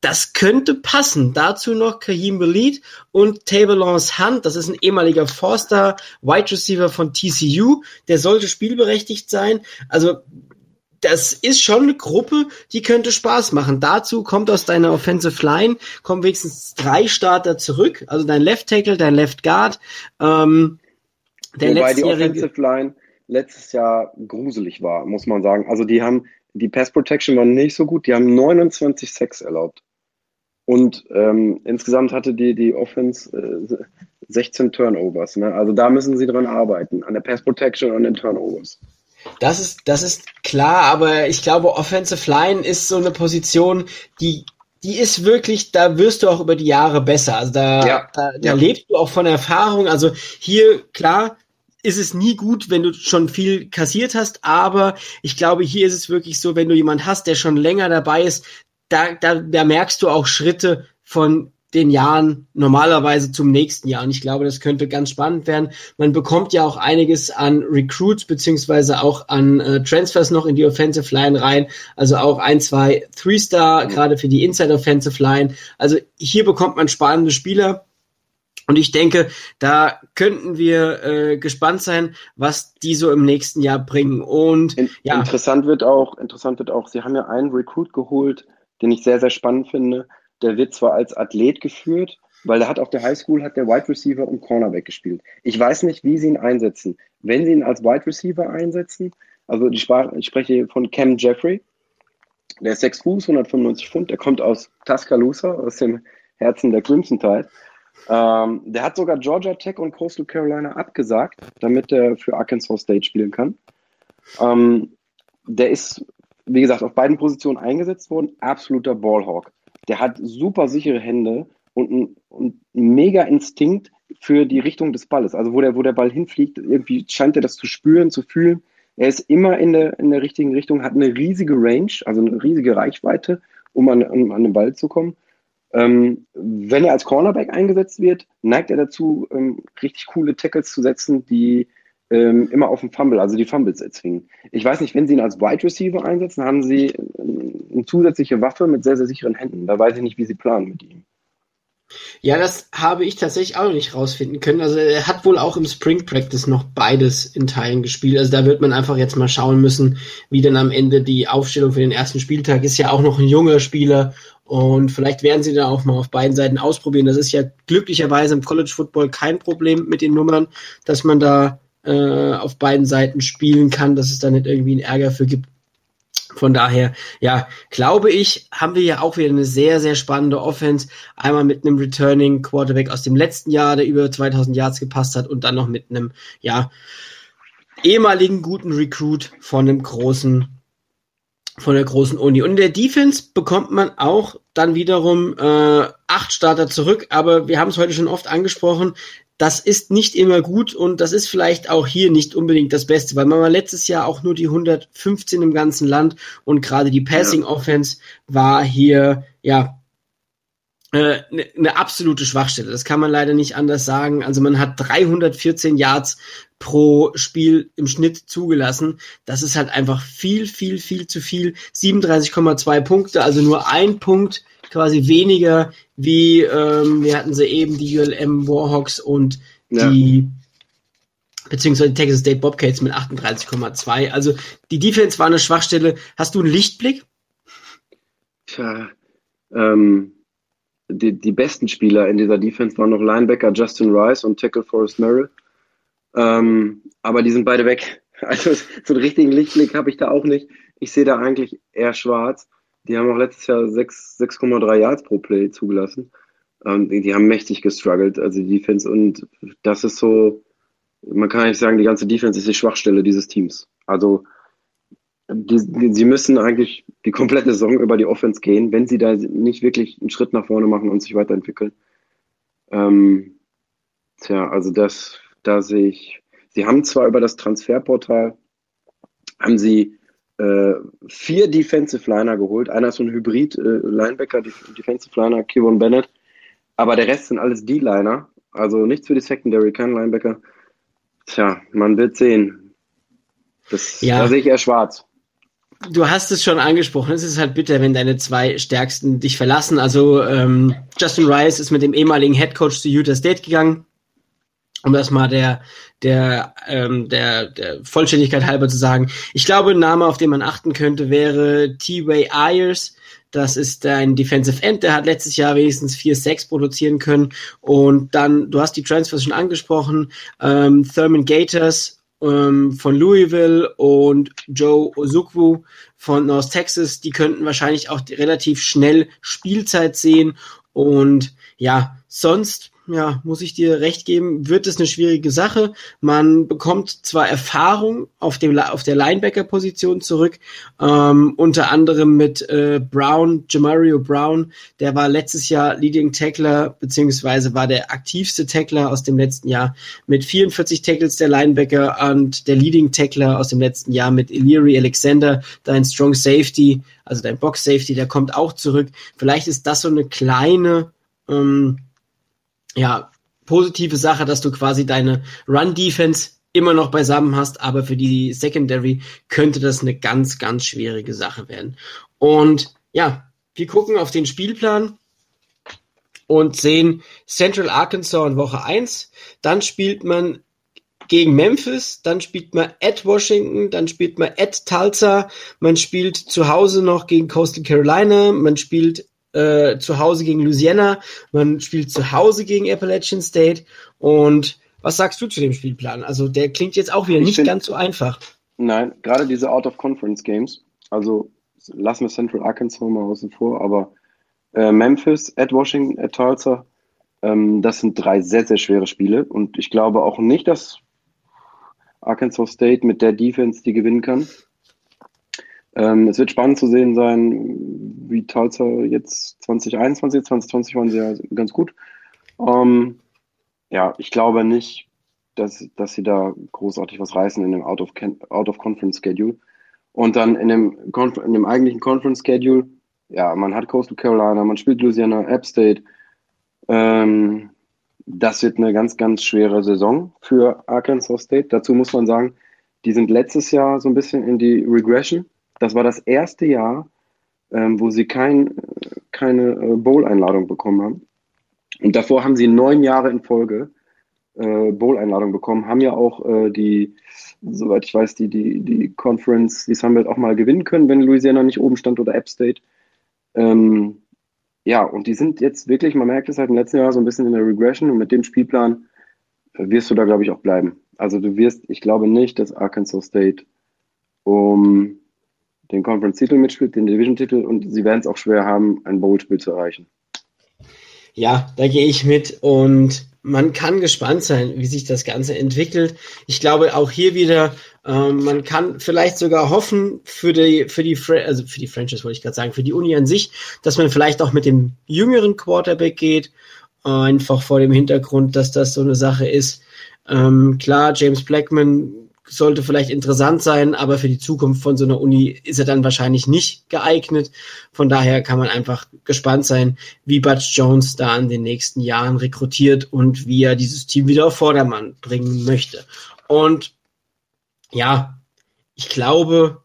das könnte passen. Dazu noch Kahim Belid und Tabelons Hunt. Das ist ein ehemaliger Forster Wide Receiver von TCU. Der sollte spielberechtigt sein. Also das ist schon eine Gruppe, die könnte Spaß machen. Dazu kommt aus deiner Offensive Line, kommen wenigstens drei Starter zurück, also dein Left Tackle, dein Left Guard, ähm, der Wobei die Offensive Line letztes Jahr gruselig war, muss man sagen. Also die haben, die Pass Protection war nicht so gut, die haben 29 Sex erlaubt. Und ähm, insgesamt hatte die, die Offense äh, 16 Turnovers. Ne? Also da müssen sie dran arbeiten, an der Pass Protection und den Turnovers. Das ist, das ist klar, aber ich glaube, Offensive Line ist so eine Position, die, die ist wirklich, da wirst du auch über die Jahre besser. Also da, ja. da, da ja. lebst du auch von Erfahrung. Also hier, klar, ist es nie gut, wenn du schon viel kassiert hast, aber ich glaube, hier ist es wirklich so, wenn du jemand hast, der schon länger dabei ist, da, da, da merkst du auch Schritte von den Jahren normalerweise zum nächsten Jahr. Und ich glaube, das könnte ganz spannend werden. Man bekommt ja auch einiges an Recruits beziehungsweise auch an äh, Transfers noch in die Offensive Line rein. Also auch ein, zwei Three-Star, gerade für die Inside Offensive Line. Also hier bekommt man spannende Spieler. Und ich denke, da könnten wir äh, gespannt sein, was die so im nächsten Jahr bringen. Und in, ja. interessant wird auch, interessant wird auch, sie haben ja einen Recruit geholt, den ich sehr, sehr spannend finde der wird zwar als Athlet geführt, weil er hat auf der Highschool hat der Wide Receiver und Cornerback gespielt. Ich weiß nicht, wie sie ihn einsetzen. Wenn sie ihn als Wide Receiver einsetzen, also ich, spreche von Cam Jeffrey, der ist 6 Fuß, 195 Pfund, der kommt aus Tuscaloosa, aus dem Herzen der Crimson Tide. Ähm, der hat sogar Georgia Tech und Coastal Carolina abgesagt, damit er für Arkansas State spielen kann. Ähm, der ist, wie gesagt, auf beiden Positionen eingesetzt worden, absoluter Ballhawk der hat super sichere Hände und einen, mega Instinkt für die Richtung des Balles. Also wo der, wo der Ball hinfliegt, irgendwie scheint er das zu spüren, zu fühlen. Er ist immer in der, in der richtigen Richtung, hat eine riesige Range, also eine riesige Reichweite, um an, an, an den Ball zu kommen. Ähm, wenn er als Cornerback eingesetzt wird, neigt er dazu, ähm, richtig coole Tackles zu setzen, die ähm, immer auf den Fumble, also die Fumbles erzwingen. Ich weiß nicht, wenn sie ihn als Wide Receiver einsetzen, haben sie ähm, eine zusätzliche Waffe mit sehr, sehr sicheren Händen. Da weiß ich nicht, wie sie planen mit ihm. Ja, das habe ich tatsächlich auch noch nicht rausfinden können. Also er hat wohl auch im Spring Practice noch beides in Teilen gespielt. Also da wird man einfach jetzt mal schauen müssen, wie dann am Ende die Aufstellung für den ersten Spieltag ist. Ja auch noch ein junger Spieler und vielleicht werden sie da auch mal auf beiden Seiten ausprobieren. Das ist ja glücklicherweise im College Football kein Problem mit den Nummern, dass man da äh, auf beiden Seiten spielen kann, dass es da nicht irgendwie einen Ärger für gibt. Von daher, ja, glaube ich, haben wir ja auch wieder eine sehr, sehr spannende Offense. Einmal mit einem Returning Quarterback aus dem letzten Jahr, der über 2000 Yards gepasst hat und dann noch mit einem, ja, ehemaligen guten Recruit von einem großen, von der großen Uni. Und in der Defense bekommt man auch dann wiederum äh, acht Starter zurück, aber wir haben es heute schon oft angesprochen das ist nicht immer gut und das ist vielleicht auch hier nicht unbedingt das Beste, weil man war letztes Jahr auch nur die 115 im ganzen Land und gerade die Passing Offense war hier ja eine, äh, eine absolute Schwachstelle. Das kann man leider nicht anders sagen. Also man hat 314 Yards pro Spiel im Schnitt zugelassen. Das ist halt einfach viel, viel, viel zu viel. 37,2 Punkte, also nur ein Punkt quasi weniger wie, ähm, wir hatten sie eben, die ULM Warhawks und ja. die beziehungsweise die Texas State Bobcats mit 38,2. Also die Defense war eine Schwachstelle. Hast du einen Lichtblick? Tja, ähm, die, die besten Spieler in dieser Defense waren noch Linebacker Justin Rice und Tackle Forrest Merrill. Ähm, aber die sind beide weg. Also so einen richtigen Lichtblick habe ich da auch nicht. Ich sehe da eigentlich eher schwarz. Die haben auch letztes Jahr 6,3 Yards pro Play zugelassen. Ähm, die, haben mächtig gestruggelt, also die Defense. Und das ist so, man kann eigentlich sagen, die ganze Defense ist die Schwachstelle dieses Teams. Also die, die, sie müssen eigentlich die komplette Saison über die Offense gehen, wenn sie da nicht wirklich einen Schritt nach vorne machen und sich weiterentwickeln. Ähm, tja, also das, da sehe ich, sie haben zwar über das Transferportal, haben sie äh, vier Defensive Liner geholt. Einer ist so ein Hybrid-Linebacker, äh, Defensive Liner, Kevin Bennett. Aber der Rest sind alles D-Liner. Also nichts für die Secondary, kein Linebacker. Tja, man wird sehen. Das, ja. Da sehe ich eher schwarz. Du hast es schon angesprochen. Es ist halt bitter, wenn deine zwei Stärksten dich verlassen. Also ähm, Justin Rice ist mit dem ehemaligen Head Coach zu Utah State gegangen. Um das mal der, der, ähm, der, der Vollständigkeit halber zu sagen. Ich glaube, ein Name, auf den man achten könnte, wäre T-Way Ayers. Das ist ein Defensive End, der hat letztes Jahr wenigstens vier Sacks produzieren können. Und dann, du hast die Transfers schon angesprochen, ähm, Thurman Gators ähm, von Louisville und Joe Ozukwu von North Texas, die könnten wahrscheinlich auch relativ schnell Spielzeit sehen. Und ja, sonst ja, muss ich dir recht geben, wird es eine schwierige Sache. Man bekommt zwar Erfahrung auf, dem, auf der Linebacker-Position zurück, ähm, unter anderem mit äh, Brown, Jamario Brown, der war letztes Jahr Leading Tackler, beziehungsweise war der aktivste Tackler aus dem letzten Jahr mit 44 Tackles der Linebacker und der Leading Tackler aus dem letzten Jahr mit Illyri Alexander, dein Strong Safety, also dein Box Safety, der kommt auch zurück. Vielleicht ist das so eine kleine ähm, ja, positive Sache, dass du quasi deine Run-Defense immer noch beisammen hast, aber für die Secondary könnte das eine ganz, ganz schwierige Sache werden. Und ja, wir gucken auf den Spielplan und sehen Central Arkansas in Woche 1. Dann spielt man gegen Memphis, dann spielt man at Washington, dann spielt man at Tulsa, man spielt zu Hause noch gegen Coastal Carolina, man spielt äh, zu Hause gegen Louisiana, man spielt zu Hause gegen Appalachian State. Und was sagst du zu dem Spielplan? Also der klingt jetzt auch wieder ich nicht find, ganz so einfach. Nein, gerade diese Out-of-Conference-Games, also lassen wir Central Arkansas mal außen vor, aber äh, Memphis, at Washington, at Tulsa, ähm, das sind drei sehr, sehr schwere Spiele. Und ich glaube auch nicht, dass Arkansas State mit der Defense die gewinnen kann. Ähm, es wird spannend zu sehen sein, wie Tulsa jetzt 2021, 2020 waren sie ja ganz gut. Ähm, ja, ich glaube nicht, dass, dass sie da großartig was reißen in dem Out-of-Conference-Schedule. Out Und dann in dem, in dem eigentlichen Conference-Schedule, ja, man hat Coastal Carolina, man spielt Louisiana, App State. Ähm, das wird eine ganz, ganz schwere Saison für Arkansas State. Dazu muss man sagen, die sind letztes Jahr so ein bisschen in die Regression das war das erste Jahr, ähm, wo sie kein, keine äh, Bowl-Einladung bekommen haben. Und davor haben sie neun Jahre in Folge äh, Bowl-Einladung bekommen, haben ja auch äh, die, soweit ich weiß, die, die, die Conference, die Sunbelt auch mal gewinnen können, wenn Louisiana nicht oben stand oder App State. Ähm, ja, und die sind jetzt wirklich, man merkt es halt im letzten Jahr so ein bisschen in der Regression und mit dem Spielplan äh, wirst du da, glaube ich, auch bleiben. Also du wirst, ich glaube nicht, dass Arkansas State um den Conference-Titel mitspielt, den Division-Titel und sie werden es auch schwer haben, ein Bowl-Spiel zu erreichen. Ja, da gehe ich mit und man kann gespannt sein, wie sich das Ganze entwickelt. Ich glaube auch hier wieder, ähm, man kann vielleicht sogar hoffen für die für die also für die Franchise wollte ich gerade sagen, für die Uni an sich, dass man vielleicht auch mit dem jüngeren Quarterback geht, einfach vor dem Hintergrund, dass das so eine Sache ist. Ähm, klar, James Blackman sollte vielleicht interessant sein, aber für die Zukunft von so einer Uni ist er dann wahrscheinlich nicht geeignet. Von daher kann man einfach gespannt sein, wie Butch Jones da in den nächsten Jahren rekrutiert und wie er dieses Team wieder auf Vordermann bringen möchte. Und ja, ich glaube,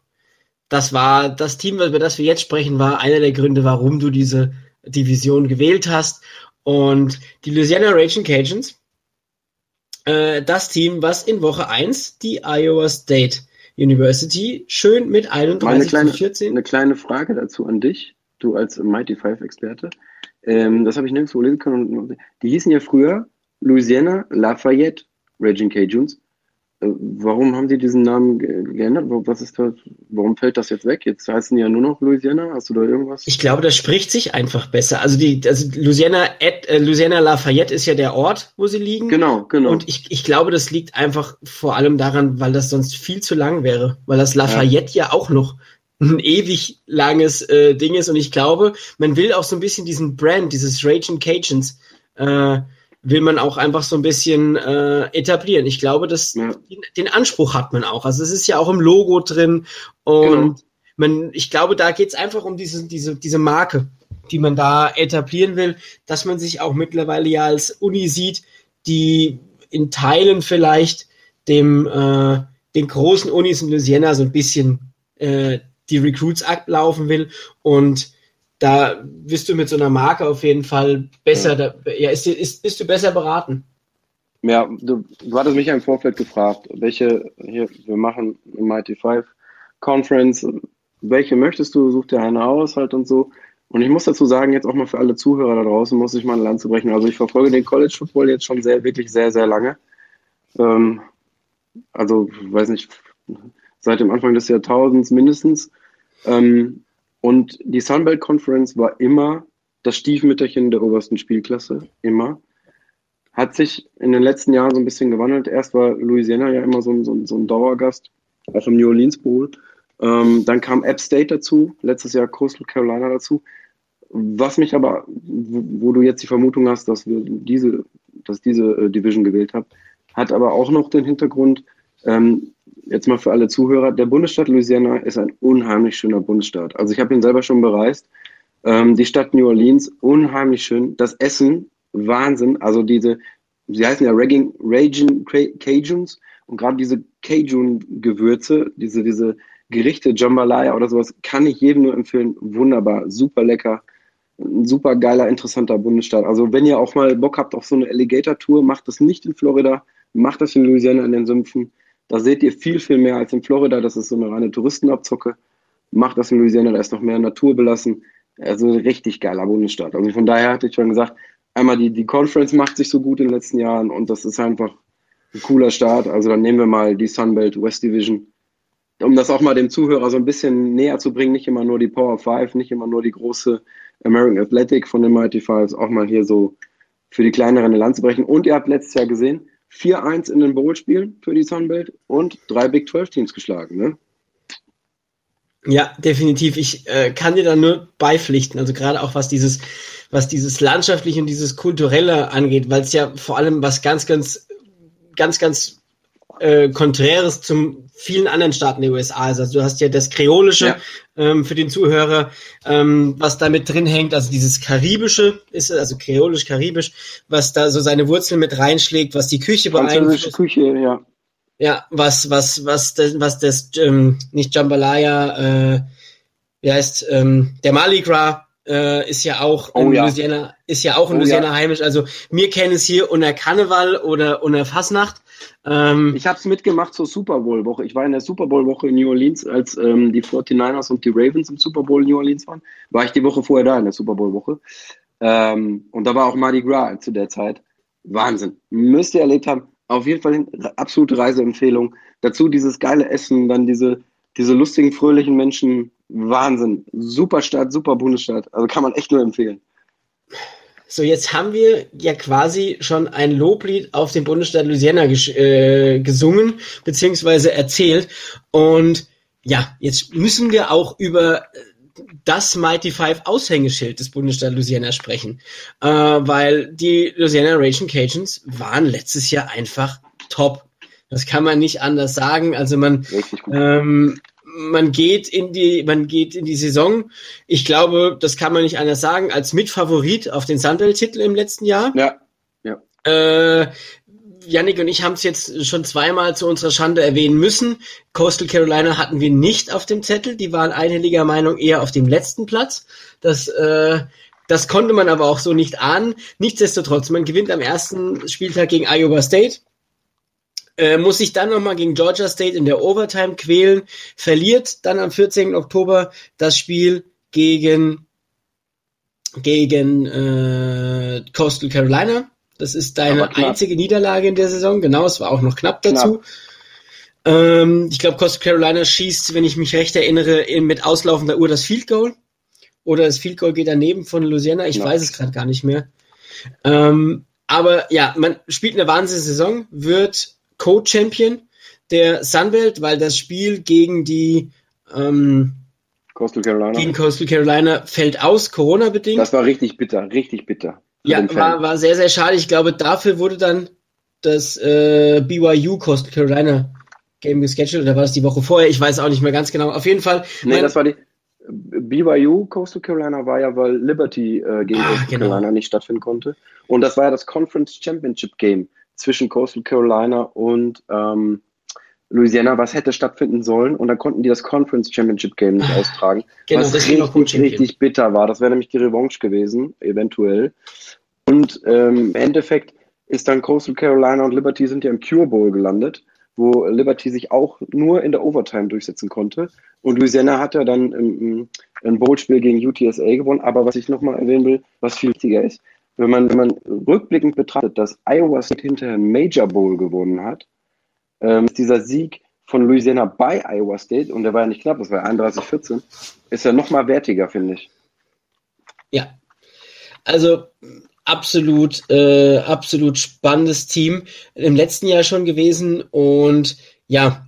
das war das Team, über das wir jetzt sprechen, war einer der Gründe, warum du diese Division gewählt hast. Und die Louisiana Raging Cajuns äh, das Team, was in Woche 1 die Iowa State University schön mit 31 eine kleine, 14. Eine kleine Frage dazu an dich, du als Mighty Five Experte. Ähm, das habe ich nirgendwo lesen können. Die hießen ja früher Louisiana Lafayette Raging Cajuns. Äh, warum haben die diesen Namen geändert? Was ist das? Warum fällt das jetzt weg? Jetzt heißen die ja nur noch Louisiana. Hast du da irgendwas? Ich glaube, das spricht sich einfach besser. Also die, also Louisiana, äh, Louisiana Lafayette ist ja der Ort, wo sie liegen. Genau, genau. Und ich, ich glaube, das liegt einfach vor allem daran, weil das sonst viel zu lang wäre, weil das Lafayette ja, ja auch noch ein ewig langes äh, Ding ist. Und ich glaube, man will auch so ein bisschen diesen Brand, dieses Raging Cajuns, äh, will man auch einfach so ein bisschen äh, etablieren. Ich glaube, dass ja. den, den, Anspruch hat man auch. Also es ist ja auch im Logo drin und genau. man, ich glaube, da geht es einfach um diese, diese, diese Marke, die man da etablieren will, dass man sich auch mittlerweile ja als Uni sieht, die in Teilen vielleicht dem äh, den großen Unis in Louisiana so ein bisschen äh, die Recruits ablaufen will und da bist du mit so einer Marke auf jeden Fall besser, ja, da, ja ist, ist, bist du besser beraten. Ja, du, du hattest mich ja im Vorfeld gefragt, welche, hier, wir machen eine Mighty Five Conference, welche möchtest du, such dir eine aus halt und so. Und ich muss dazu sagen, jetzt auch mal für alle Zuhörer da draußen, muss ich mal ein Land zu brechen. Also ich verfolge den College Football jetzt schon sehr, wirklich sehr, sehr lange. Ähm, also, weiß nicht, seit dem Anfang des Jahrtausends mindestens. Ähm, und die Sunbelt Conference war immer das Stiefmütterchen der obersten Spielklasse, immer. Hat sich in den letzten Jahren so ein bisschen gewandelt. Erst war Louisiana ja immer so ein, so ein, so ein Dauergast, auch im New Orleans Bowl. Ähm, dann kam App State dazu, letztes Jahr Coastal Carolina dazu. Was mich aber, wo, wo du jetzt die Vermutung hast, dass wir diese, dass diese äh, Division gewählt haben, hat aber auch noch den Hintergrund, ähm, jetzt mal für alle Zuhörer, der Bundesstaat Louisiana ist ein unheimlich schöner Bundesstaat. Also ich habe ihn selber schon bereist. Ähm, die Stadt New Orleans, unheimlich schön. Das Essen, Wahnsinn. Also diese, sie heißen ja Raging, Raging Cajuns und gerade diese Cajun-Gewürze, diese, diese Gerichte, Jambalaya oder sowas, kann ich jedem nur empfehlen. Wunderbar, super lecker. Ein super geiler, interessanter Bundesstaat. Also wenn ihr auch mal Bock habt auf so eine Alligator-Tour, macht das nicht in Florida, macht das in Louisiana in den Sümpfen. Da seht ihr viel, viel mehr als in Florida. Das ist so eine reine Touristenabzocke. Macht das in Louisiana, da ist noch mehr Natur belassen. Also richtig geiler Bundesstaat. Also von daher hatte ich schon gesagt, einmal die, die Conference macht sich so gut in den letzten Jahren und das ist einfach ein cooler Start. Also dann nehmen wir mal die Sunbelt West Division um das auch mal dem Zuhörer so ein bisschen näher zu bringen, nicht immer nur die Power Five, nicht immer nur die große American Athletic von den Mighty Fives, auch mal hier so für die kleineren Land zu brechen. Und ihr habt letztes Jahr gesehen, 4-1 in den Bowl-Spielen für die Sunbelt und drei Big 12 Teams geschlagen, ne? Ja, definitiv. Ich äh, kann dir da nur beipflichten. Also gerade auch was dieses, was dieses landschaftliche und dieses kulturelle angeht, weil es ja vor allem was ganz, ganz, ganz, ganz äh, Konträres zum vielen anderen Staaten der USA ist. Also du hast ja das Kreolische ja. ähm, für den Zuhörer, ähm, was da mit drin hängt, also dieses Karibische ist also kreolisch-karibisch, was da so seine Wurzeln mit reinschlägt, was die Küche beeinflusst. Küche, ja. Ja, was, was, was, das, was das, ähm, nicht Jambalaya, äh, wie heißt, ähm, der Mardi Gras äh, ist ja auch in oh, ja. Louisiana, ist ja auch in oh, Louisiana ja. heimisch. Also wir kennen es hier unter Karneval oder unter Fasnacht. Ähm, ich habe es mitgemacht zur Super Bowl Woche. Ich war in der Super Bowl Woche in New Orleans, als ähm, die 49ers und die Ravens im Super Bowl in New Orleans waren. War ich die Woche vorher da in der Super Bowl Woche. Ähm, und da war auch Mardi Gras zu der Zeit. Wahnsinn. Müsst ihr erlebt haben. Auf jeden Fall absolute Reiseempfehlung. Dazu dieses geile Essen, dann diese, diese lustigen, fröhlichen Menschen. Wahnsinn. Super Stadt, super Bundesstaat. Also kann man echt nur empfehlen. So, jetzt haben wir ja quasi schon ein Loblied auf den Bundesstaat Louisiana äh, gesungen, beziehungsweise erzählt. Und ja, jetzt müssen wir auch über das Mighty Five Aushängeschild des Bundesstaats Louisiana sprechen. Äh, weil die Louisiana Raging Cajuns waren letztes Jahr einfach top. Das kann man nicht anders sagen. Also man, ähm, man geht in die, man geht in die Saison. Ich glaube, das kann man nicht anders sagen, als Mitfavorit auf den Sandel-Titel im letzten Jahr. Ja. ja. Äh, Yannick und ich haben es jetzt schon zweimal zu unserer Schande erwähnen müssen. Coastal Carolina hatten wir nicht auf dem Zettel. Die waren einhelliger Meinung eher auf dem letzten Platz. Das, äh, das konnte man aber auch so nicht ahnen. Nichtsdestotrotz, man gewinnt am ersten Spieltag gegen Iowa State äh, muss sich dann nochmal gegen Georgia State in der Overtime quälen, verliert dann am 14. Oktober das Spiel gegen, gegen äh, Coastal Carolina. Das ist deine einzige Niederlage in der Saison. Genau, es war auch noch knapp dazu. Ähm, ich glaube, Coastal Carolina schießt, wenn ich mich recht erinnere, in, mit auslaufender Uhr das Field Goal. Oder das Field Goal geht daneben von Louisiana. Ich knapp. weiß es gerade gar nicht mehr. Ähm, aber ja, man spielt eine Wahnsinnssaison, wird Co-Champion der Sunbelt, weil das Spiel gegen die ähm, Coastal Carolina. Gegen Coastal Carolina fällt aus, Corona-bedingt. Das war richtig bitter, richtig bitter. Ja, war, war sehr, sehr schade. Ich glaube, dafür wurde dann das äh, BYU Coastal Carolina Game gescheduled, oder war das die Woche vorher? Ich weiß auch nicht mehr ganz genau. Auf jeden Fall. Nee, das war die. BYU Coastal Carolina war ja, weil Liberty äh, gegen ah, Coastal genau. Carolina nicht stattfinden konnte. Und das war ja das Conference Championship Game zwischen Coastal Carolina und ähm, Louisiana, was hätte stattfinden sollen. Und dann konnten die das Conference Championship Game nicht ah, austragen. Genau, was richtig, richtig bitter war. Das wäre nämlich die Revanche gewesen, eventuell. Und ähm, im Endeffekt ist dann Coastal Carolina und Liberty sind ja im Cure Bowl gelandet, wo Liberty sich auch nur in der Overtime durchsetzen konnte. Und Louisiana hat ja dann im, ein Bowl-Spiel gegen UTSA gewonnen. Aber was ich nochmal erwähnen will, was viel wichtiger ist, wenn man, wenn man rückblickend betrachtet, dass Iowa State hinterher ein Major Bowl gewonnen hat, ähm, ist dieser Sieg von Louisiana bei Iowa State, und der war ja nicht knapp, das war 31-14, ist ja nochmal wertiger, finde ich. Ja, also absolut, äh, absolut spannendes Team. Im letzten Jahr schon gewesen und ja,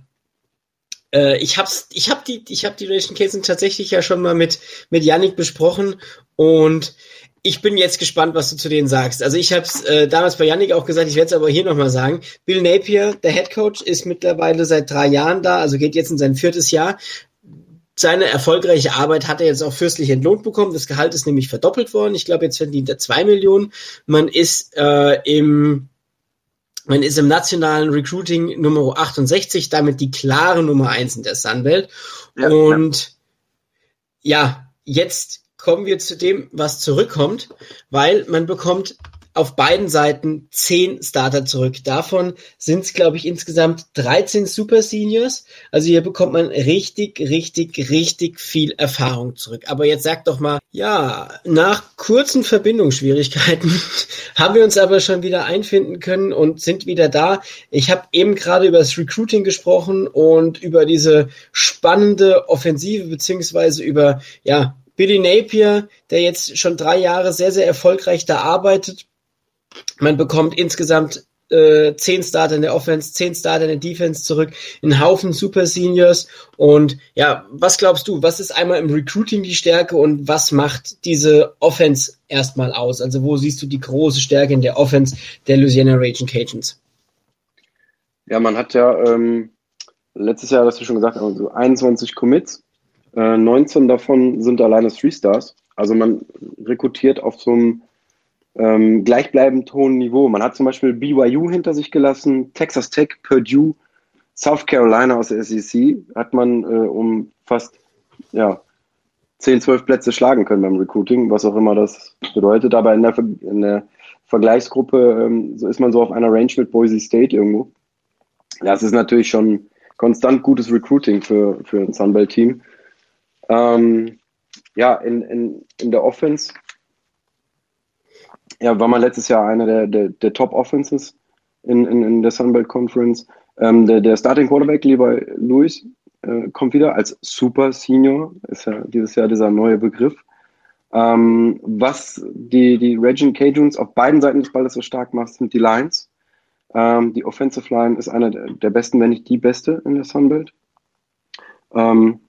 äh, ich hab's, ich hab die, ich hab die Relation Cases tatsächlich ja schon mal mit mit Yannick besprochen und ich bin jetzt gespannt, was du zu denen sagst. Also ich habe es äh, damals bei Yannick auch gesagt, ich werde es aber hier nochmal sagen. Bill Napier, der Head Coach, ist mittlerweile seit drei Jahren da, also geht jetzt in sein viertes Jahr. Seine erfolgreiche Arbeit hat er jetzt auch fürstlich entlohnt bekommen. Das Gehalt ist nämlich verdoppelt worden. Ich glaube, jetzt verdient er zwei Millionen. Man ist äh, im man ist im nationalen Recruiting Nummer 68, damit die klare Nummer eins in der Sunbelt. Ja, und ja. ja, jetzt kommen wir zu dem, was zurückkommt, weil man bekommt auf beiden Seiten zehn Starter zurück. Davon sind es, glaube ich, insgesamt 13 Super Seniors. Also hier bekommt man richtig, richtig, richtig viel Erfahrung zurück. Aber jetzt sagt doch mal, ja, nach kurzen Verbindungsschwierigkeiten haben wir uns aber schon wieder einfinden können und sind wieder da. Ich habe eben gerade über das Recruiting gesprochen und über diese spannende Offensive beziehungsweise über ja Billy Napier, der jetzt schon drei Jahre sehr, sehr erfolgreich da arbeitet man bekommt insgesamt äh, zehn Starter in der Offense, zehn Starter in der Defense zurück, einen Haufen Super Seniors. Und ja, was glaubst du, was ist einmal im Recruiting die Stärke und was macht diese Offense erstmal aus? Also wo siehst du die große Stärke in der Offense der Louisiana Raging Cajuns? Ja, man hat ja ähm, letztes Jahr, das du schon gesagt, also 21 Commits, äh, 19 davon sind alleine Three Stars. Also man rekrutiert auf so einem ähm, gleichbleibend hohen Niveau. Man hat zum Beispiel BYU hinter sich gelassen, Texas Tech, Purdue, South Carolina aus der SEC hat man äh, um fast ja, 10, 12 Plätze schlagen können beim Recruiting, was auch immer das bedeutet. Aber in der, in der Vergleichsgruppe ähm, so ist man so auf einer Range mit Boise State irgendwo. Das ist natürlich schon konstant gutes Recruiting für, für ein Sunbelt-Team. Ähm, ja, in, in, in der Offense ja, war mal letztes Jahr einer der, der, der Top-Offenses in, in, in der Sunbelt Conference. Ähm, der, der Starting Quarterback, lieber Luis, äh, kommt wieder als Super Senior, ist ja dieses Jahr dieser neue Begriff. Ähm, was die, die Regin Cajuns auf beiden Seiten des Balles so stark macht, sind die Lines. Ähm, die Offensive Line ist einer der, der, besten, wenn nicht die beste in der Sunbelt. Ähm,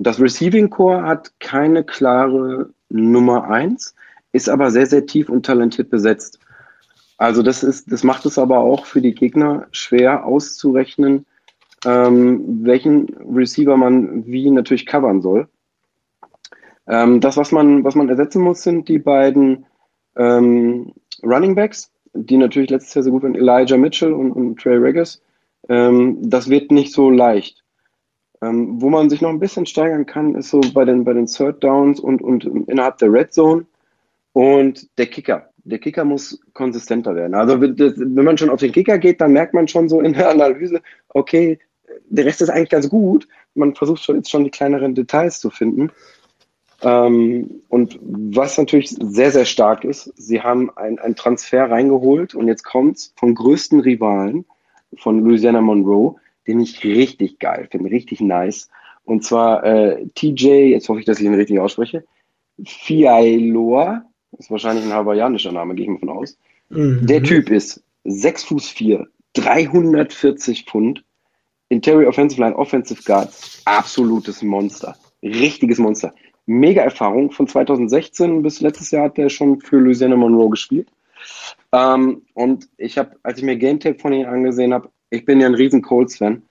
das Receiving Core hat keine klare Nummer eins ist aber sehr, sehr tief und talentiert besetzt. Also das ist, das macht es aber auch für die Gegner schwer auszurechnen, ähm, welchen Receiver man wie natürlich covern soll. Ähm, das, was man, was man ersetzen muss, sind die beiden ähm, Running Backs, die natürlich letztes Jahr sehr gut waren, Elijah Mitchell und, und Trey Regis. Ähm, das wird nicht so leicht. Ähm, wo man sich noch ein bisschen steigern kann, ist so bei den, bei den Third Downs und, und innerhalb der Red Zone. Und der Kicker. Der Kicker muss konsistenter werden. Also wenn man schon auf den Kicker geht, dann merkt man schon so in der Analyse, okay, der Rest ist eigentlich ganz gut. Man versucht schon jetzt schon die kleineren Details zu finden. Ähm, und was natürlich sehr, sehr stark ist, sie haben einen Transfer reingeholt und jetzt kommt's vom größten Rivalen von Louisiana Monroe, den ich richtig geil finde, richtig nice. Und zwar äh, TJ, jetzt hoffe ich, dass ich ihn richtig ausspreche, Fiailoa das ist wahrscheinlich ein hawaiianischer Name, gehe ich mal von aus. Mhm. Der Typ ist 6 Fuß 4, 340 Pfund, Interior Offensive Line, Offensive Guard, absolutes Monster. Richtiges Monster. Mega Erfahrung. Von 2016 bis letztes Jahr hat er schon für Louisiana Monroe gespielt. Ähm, und ich habe, als ich mir Game Tape von ihm angesehen habe, ich bin ja ein riesen Colts-Fan,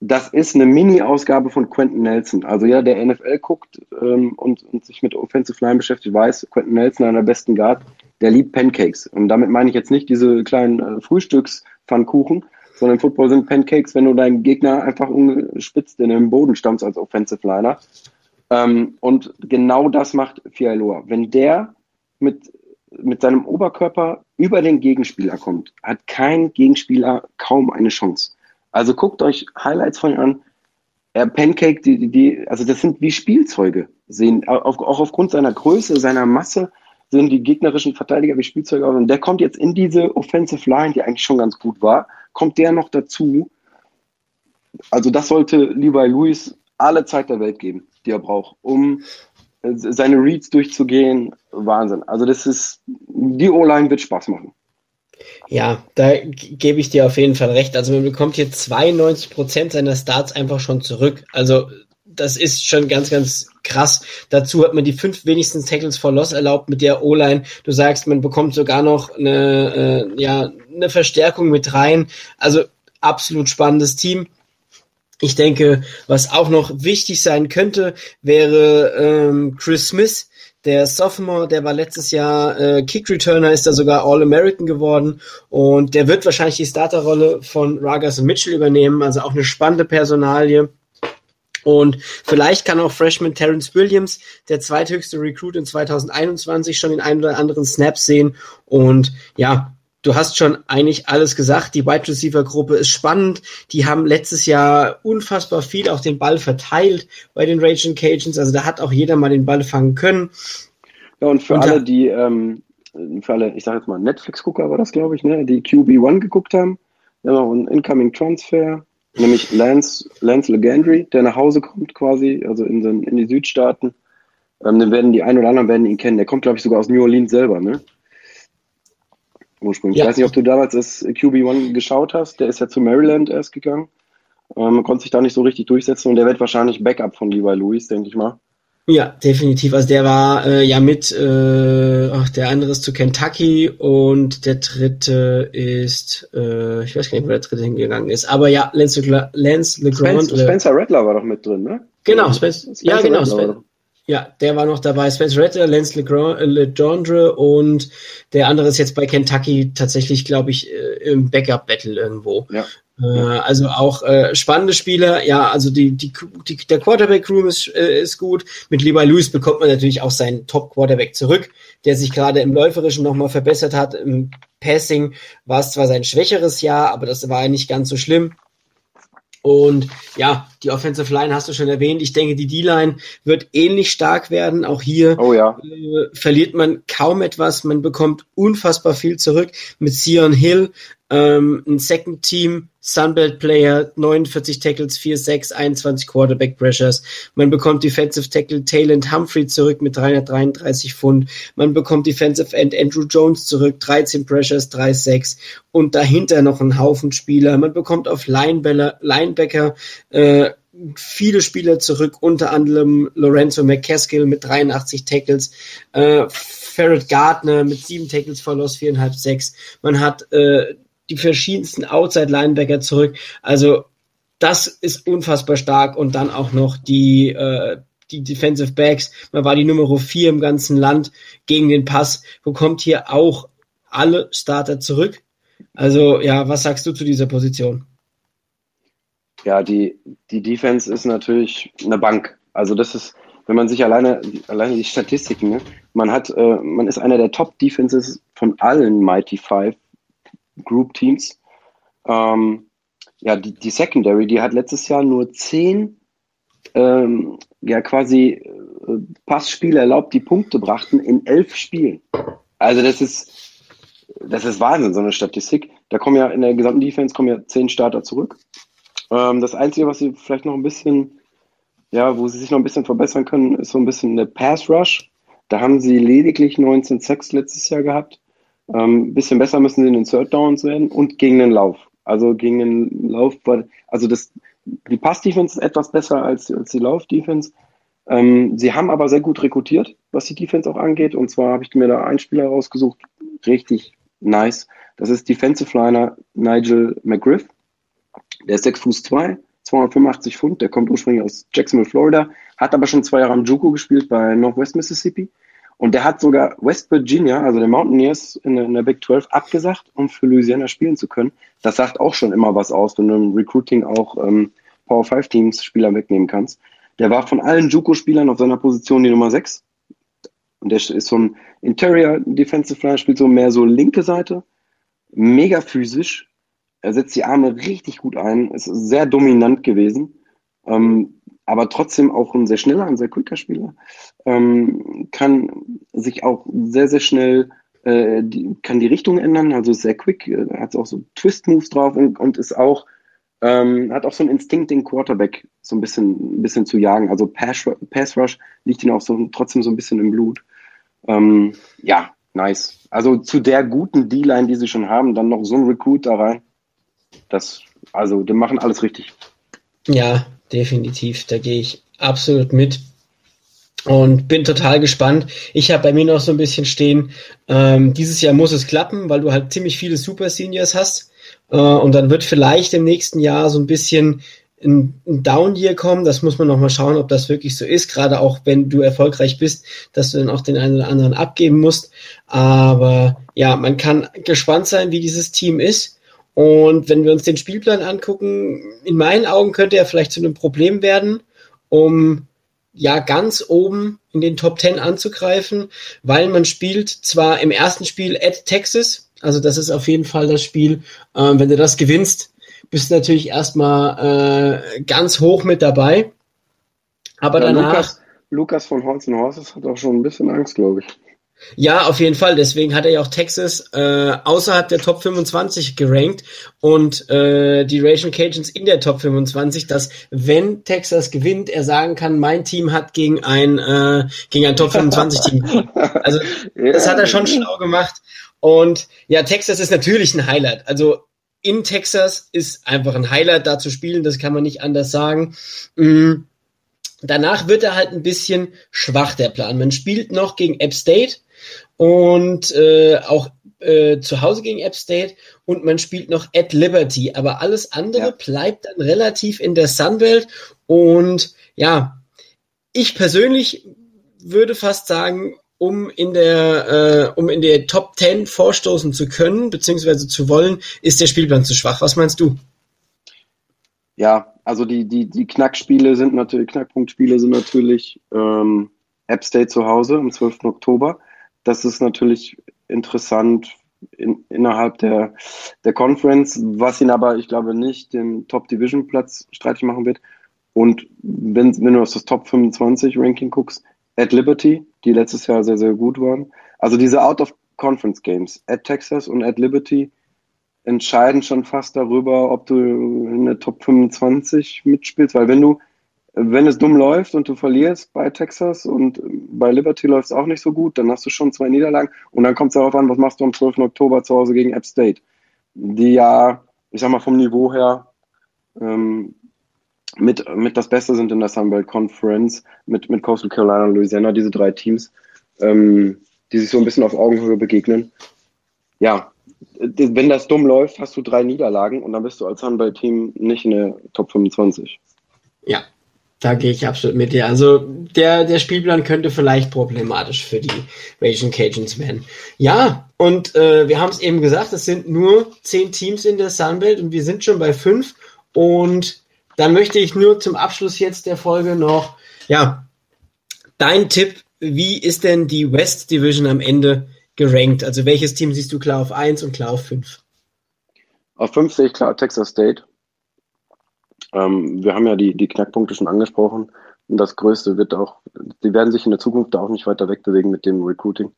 das ist eine Mini-Ausgabe von Quentin Nelson. Also ja, der NFL guckt ähm, und, und, sich mit Offensive Line beschäftigt, weiß, Quentin Nelson, einer der besten Guard, der liebt Pancakes. Und damit meine ich jetzt nicht diese kleinen äh, Frühstückspfannkuchen, sondern im Football sind Pancakes, wenn du deinen Gegner einfach ungespitzt in den Boden stammst als Offensive Liner. Ähm, und genau das macht Fialoa. Wenn der mit, mit seinem Oberkörper über den Gegenspieler kommt, hat kein Gegenspieler kaum eine Chance. Also guckt euch Highlights von ihm an. Er pancake die, die, also das sind wie Spielzeuge. Sehen, auch aufgrund seiner Größe, seiner Masse, sehen die gegnerischen Verteidiger wie Spielzeuge. Und der kommt jetzt in diese Offensive Line, die eigentlich schon ganz gut war, kommt der noch dazu. Also das sollte Levi Lewis alle Zeit der Welt geben, die er braucht, um seine Reads durchzugehen. Wahnsinn. Also das ist, die O-Line wird Spaß machen. Ja, da gebe ich dir auf jeden Fall recht. Also man bekommt hier 92 Prozent seiner Starts einfach schon zurück. Also das ist schon ganz, ganz krass. Dazu hat man die fünf wenigsten Tackles for Loss erlaubt mit der O-Line. Du sagst, man bekommt sogar noch eine, äh, ja, eine Verstärkung mit rein. Also absolut spannendes Team. Ich denke, was auch noch wichtig sein könnte, wäre ähm, Chris Smith, der Sophomore, der war letztes Jahr äh, Kick Returner, ist da sogar All-American geworden und der wird wahrscheinlich die Starterrolle von Ragas und Mitchell übernehmen, also auch eine spannende Personalie. Und vielleicht kann auch Freshman Terrence Williams, der zweithöchste Recruit in 2021, schon den einen oder anderen Snap sehen. Und ja, du hast schon eigentlich alles gesagt. Die Wide Receiver Gruppe ist spannend. Die haben letztes Jahr unfassbar viel auch den Ball verteilt bei den Raging Cajuns. Also da hat auch jeder mal den Ball fangen können. Ja, und für und alle, die, ähm, für alle, ich sage jetzt mal Netflix-Gucker war das, glaube ich, ne, die QB1 geguckt haben. Ja, noch ein Incoming Transfer nämlich Lance, Lance Legendry, der nach Hause kommt quasi, also in, den, in die Südstaaten. Ähm, dann werden die einen oder anderen werden ihn kennen. Der kommt, glaube ich, sogar aus New Orleans selber, ne? Ursprünglich. Ja. Ich weiß nicht, ob du damals das QB1 geschaut hast. Der ist ja zu Maryland erst gegangen. Ähm, konnte sich da nicht so richtig durchsetzen und der wird wahrscheinlich Backup von Levi Lewis, denke ich mal. Ja, definitiv. Also der war äh, ja mit, äh, ach, der andere ist zu Kentucky und der dritte ist, äh, ich weiß gar nicht, wo der dritte hingegangen ist, aber ja, Lance, Le Lance LeGrand. Spencer, Spencer Rattler war doch mit drin, ne? Genau, Spencer, Spencer ja genau. Spencer, ja, der war noch dabei. Spencer Rattler, Lance äh, LeGendre und der andere ist jetzt bei Kentucky tatsächlich, glaube ich, äh, im Backup-Battle irgendwo. Ja. Äh, also auch äh, spannende Spieler. Ja, also die, die, die der Quarterback-Room ist, äh, ist gut. Mit Levi Lewis bekommt man natürlich auch seinen Top-Quarterback zurück, der sich gerade im Läuferischen nochmal verbessert hat. Im Passing war es zwar sein schwächeres Jahr, aber das war ja nicht ganz so schlimm. Und ja, die Offensive Line hast du schon erwähnt. Ich denke, die D-Line wird ähnlich stark werden. Auch hier oh ja. äh, verliert man kaum etwas. Man bekommt unfassbar viel zurück mit Sion Hill, ähm, ein Second Team Sunbelt Player, 49 Tackles, 4, 6, 21 Quarterback Pressures. Man bekommt Defensive Tackle Talent Humphrey zurück mit 333 Pfund. Man bekommt Defensive End Andrew Jones zurück, 13 Pressures, 3, 6. Und dahinter noch ein Haufen Spieler. Man bekommt auf Linebacker, Linebacker äh, viele Spieler zurück, unter anderem Lorenzo McCaskill mit 83 Tackles, äh, Ferret Gardner mit sieben Tackles verlost, viereinhalb, sechs. Man hat äh, die verschiedensten Outside-Linebacker zurück. Also das ist unfassbar stark und dann auch noch die, äh, die Defensive Backs. Man war die Nummer vier im ganzen Land gegen den Pass, bekommt hier auch alle Starter zurück. Also ja, was sagst du zu dieser Position? Ja, die, die Defense ist natürlich eine Bank. Also das ist, wenn man sich alleine, alleine die Statistiken, ne? man hat, äh, man ist einer der Top Defenses von allen Mighty Five Group Teams. Ähm, ja, die, die Secondary, die hat letztes Jahr nur zehn ähm, ja quasi äh, Passspiele erlaubt, die Punkte brachten in elf Spielen. Also das ist das ist Wahnsinn, so eine Statistik. Da kommen ja in der gesamten Defense kommen ja zehn Starter zurück. Ähm, das Einzige, was sie vielleicht noch ein bisschen, ja, wo sie sich noch ein bisschen verbessern können, ist so ein bisschen der Pass Rush. Da haben sie lediglich 19 Sacks letztes Jahr gehabt. Ähm, bisschen besser müssen sie in den Third Downs werden und gegen den Lauf. Also gegen den Lauf, also das, die Pass-Defense ist etwas besser als, als die Lauf-Defense. Ähm, sie haben aber sehr gut rekrutiert, was die Defense auch angeht. Und zwar habe ich mir da einen Spieler rausgesucht, richtig nice. Das ist Defensive Liner Nigel McGriff. Der ist 6 Fuß 2, 285 Pfund. Der kommt ursprünglich aus Jacksonville, Florida, hat aber schon zwei Jahre am Juco gespielt bei Northwest Mississippi und der hat sogar West Virginia, also den Mountaineers in der, in der Big 12, abgesagt, um für Louisiana spielen zu können. Das sagt auch schon immer was aus, wenn du im Recruiting auch ähm, Power 5 Teams Spieler wegnehmen kannst. Der war von allen JUCO-Spielern auf seiner Position die Nummer 6. Und der ist so ein Interior Defensive Line, spielt so mehr so linke Seite, mega physisch. Er setzt die Arme richtig gut ein, ist sehr dominant gewesen, ähm, aber trotzdem auch ein sehr schneller, ein sehr quicker Spieler. Ähm, kann sich auch sehr, sehr schnell, äh, die, kann die Richtung ändern, also sehr quick, äh, hat auch so Twist-Moves drauf und, und ist auch ähm, hat auch so einen Instinkt, den Quarterback so ein bisschen, ein bisschen zu jagen. Also Pass, Rush liegt ihm auch so, trotzdem so ein bisschen im Blut. Ähm, ja, nice. Also zu der guten D-Line, die sie schon haben, dann noch so ein Recruit da rein. Das, also, die machen alles richtig. Ja, definitiv. Da gehe ich absolut mit und bin total gespannt. Ich habe bei mir noch so ein bisschen stehen, ähm, dieses Jahr muss es klappen, weil du halt ziemlich viele Super Seniors hast. Äh, und dann wird vielleicht im nächsten Jahr so ein bisschen ein, ein Down Year kommen. Das muss man noch mal schauen, ob das wirklich so ist. Gerade auch wenn du erfolgreich bist, dass du dann auch den einen oder anderen abgeben musst. Aber ja, man kann gespannt sein, wie dieses Team ist. Und wenn wir uns den Spielplan angucken, in meinen Augen könnte er vielleicht zu einem Problem werden, um ja ganz oben in den Top 10 anzugreifen, weil man spielt zwar im ersten Spiel at Texas, also das ist auf jeden Fall das Spiel, äh, wenn du das gewinnst, bist du natürlich erstmal äh, ganz hoch mit dabei. Aber ja, danach. Lukas, Lukas von Horns Horses hat auch schon ein bisschen Angst, glaube ich. Ja, auf jeden Fall. Deswegen hat er ja auch Texas äh, außerhalb der Top 25 gerankt und äh, die Raging Cajuns in der Top 25, dass wenn Texas gewinnt, er sagen kann, mein Team hat gegen ein äh, gegen ein Top 25 Team. Also das hat er schon schlau gemacht. Und ja, Texas ist natürlich ein Highlight. Also in Texas ist einfach ein Highlight da zu spielen, das kann man nicht anders sagen. Mhm. Danach wird er halt ein bisschen schwach, der Plan. Man spielt noch gegen App State und äh, auch äh, zu Hause gegen App State und man spielt noch at Liberty, aber alles andere ja. bleibt dann relativ in der Sunbelt und ja, ich persönlich würde fast sagen, um in der, äh, um in der Top 10 vorstoßen zu können, beziehungsweise zu wollen, ist der Spielplan zu schwach. Was meinst du? Ja, also die, die, die Knackspiele sind natürlich, Knackpunktspiele sind natürlich ähm, App State zu Hause am 12. Oktober. Das ist natürlich interessant in, innerhalb der, der Conference, was ihn aber, ich glaube, nicht den Top-Division-Platz streitig machen wird. Und wenn, wenn du auf das Top 25 Ranking guckst, at Liberty, die letztes Jahr sehr, sehr gut waren. Also diese Out-of-Conference-Games, at Texas und at Liberty, entscheiden schon fast darüber, ob du in der Top 25 mitspielst, weil wenn du, wenn es dumm läuft und du verlierst bei Texas und bei Liberty läuft es auch nicht so gut, dann hast du schon zwei Niederlagen und dann kommt es darauf an, was machst du am 12. Oktober zu Hause gegen App State, die ja, ich sag mal, vom Niveau her ähm, mit, mit das Beste sind in der Sunbelt Conference, mit, mit Coastal Carolina und Louisiana, diese drei Teams, ähm, die sich so ein bisschen auf Augenhöhe begegnen. Ja, wenn das dumm läuft, hast du drei Niederlagen und dann bist du als Handball-Team nicht in der Top 25. Ja, da gehe ich absolut mit dir. Also der, der Spielplan könnte vielleicht problematisch für die Raging Cajuns werden. Ja, und äh, wir haben es eben gesagt, es sind nur zehn Teams in der Sunbelt und wir sind schon bei fünf. Und dann möchte ich nur zum Abschluss jetzt der Folge noch, ja, dein Tipp, wie ist denn die West Division am Ende gerankt? Also welches Team siehst du klar auf 1 und klar auf 5? Auf 5 sehe ich klar Texas State. Ähm, wir haben ja die, die Knackpunkte schon angesprochen. Und das Größte wird auch, die werden sich in der Zukunft auch nicht weiter wegbewegen mit dem Recruiting.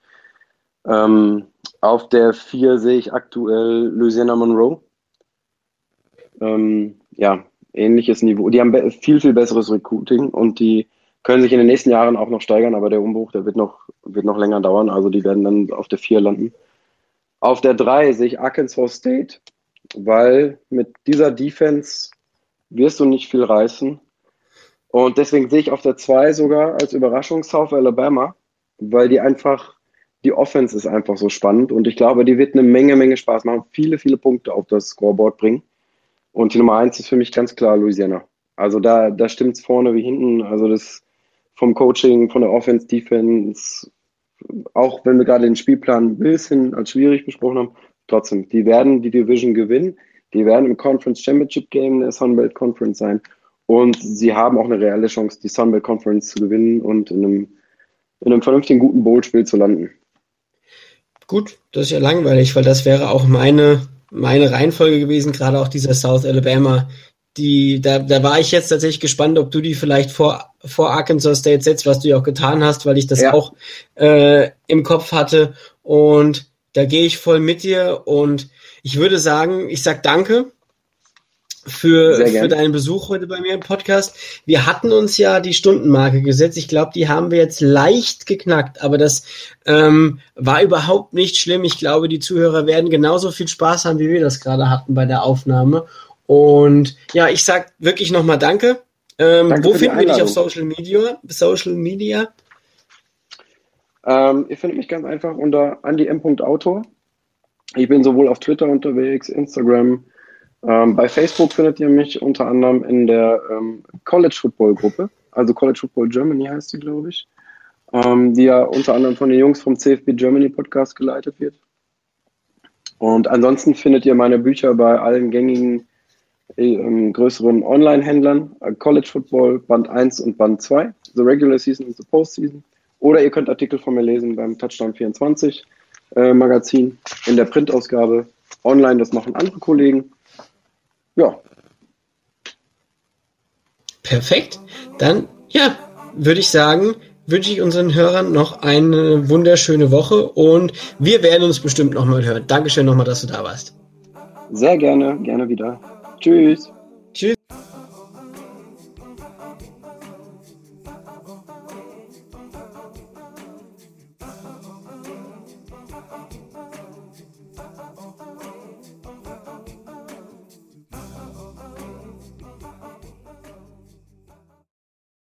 Ähm, auf der 4 sehe ich aktuell Louisiana Monroe. Ähm, ja, ähnliches Niveau. Die haben viel, viel besseres Recruiting und die können sich in den nächsten Jahren auch noch steigern, aber der Umbruch, der wird noch, wird noch länger dauern. Also die werden dann auf der 4 landen. Auf der 3 sehe ich Arkansas State, weil mit dieser Defense wirst du nicht viel reißen. Und deswegen sehe ich auf der 2 sogar als Überraschung South Alabama, weil die einfach, die Offense ist einfach so spannend und ich glaube, die wird eine Menge, Menge Spaß machen, viele, viele Punkte auf das Scoreboard bringen. Und die Nummer 1 ist für mich ganz klar Louisiana. Also da, da stimmt es vorne wie hinten. Also das vom Coaching, von der Offense, Defense, auch wenn wir gerade den Spielplan ein bisschen als schwierig besprochen haben, trotzdem, die werden die Division gewinnen. Die werden im Conference Championship Game der Sunbelt Conference sein. Und sie haben auch eine reelle Chance, die Sunbelt Conference zu gewinnen und in einem in einem vernünftigen, guten Bowl-Spiel zu landen. Gut, das ist ja langweilig, weil das wäre auch meine, meine Reihenfolge gewesen, gerade auch dieser South Alabama. Die, da, da war ich jetzt tatsächlich gespannt, ob du die vielleicht vor, vor Arkansas State setzt, was du ja auch getan hast, weil ich das ja. auch äh, im Kopf hatte. Und da gehe ich voll mit dir und ich würde sagen, ich sag danke für, für deinen Besuch heute bei mir im Podcast. Wir hatten uns ja die Stundenmarke gesetzt. Ich glaube, die haben wir jetzt leicht geknackt, aber das ähm, war überhaupt nicht schlimm. Ich glaube, die Zuhörer werden genauso viel Spaß haben, wie wir das gerade hatten bei der Aufnahme. Und ja, ich sag wirklich nochmal Danke. Ähm, danke wo finden wir dich auf Social Media? Social Media? Ähm, ihr findet mich ganz einfach unter andy.m.autor. Ich bin sowohl auf Twitter unterwegs, Instagram, ähm, bei Facebook findet ihr mich unter anderem in der ähm, College Football Gruppe, also College Football Germany heißt sie, glaube ich, ähm, die ja unter anderem von den Jungs vom CFB Germany Podcast geleitet wird. Und ansonsten findet ihr meine Bücher bei allen gängigen äh, größeren Online-Händlern, äh, College Football Band 1 und Band 2, The Regular Season und The Postseason. Oder ihr könnt Artikel von mir lesen beim Touchdown 24 äh, Magazin in der Printausgabe. Online, das machen andere Kollegen ja. Perfekt. Dann, ja, würde ich sagen, wünsche ich unseren Hörern noch eine wunderschöne Woche und wir werden uns bestimmt nochmal hören. Dankeschön nochmal, dass du da warst. Sehr gerne, gerne wieder. Tschüss.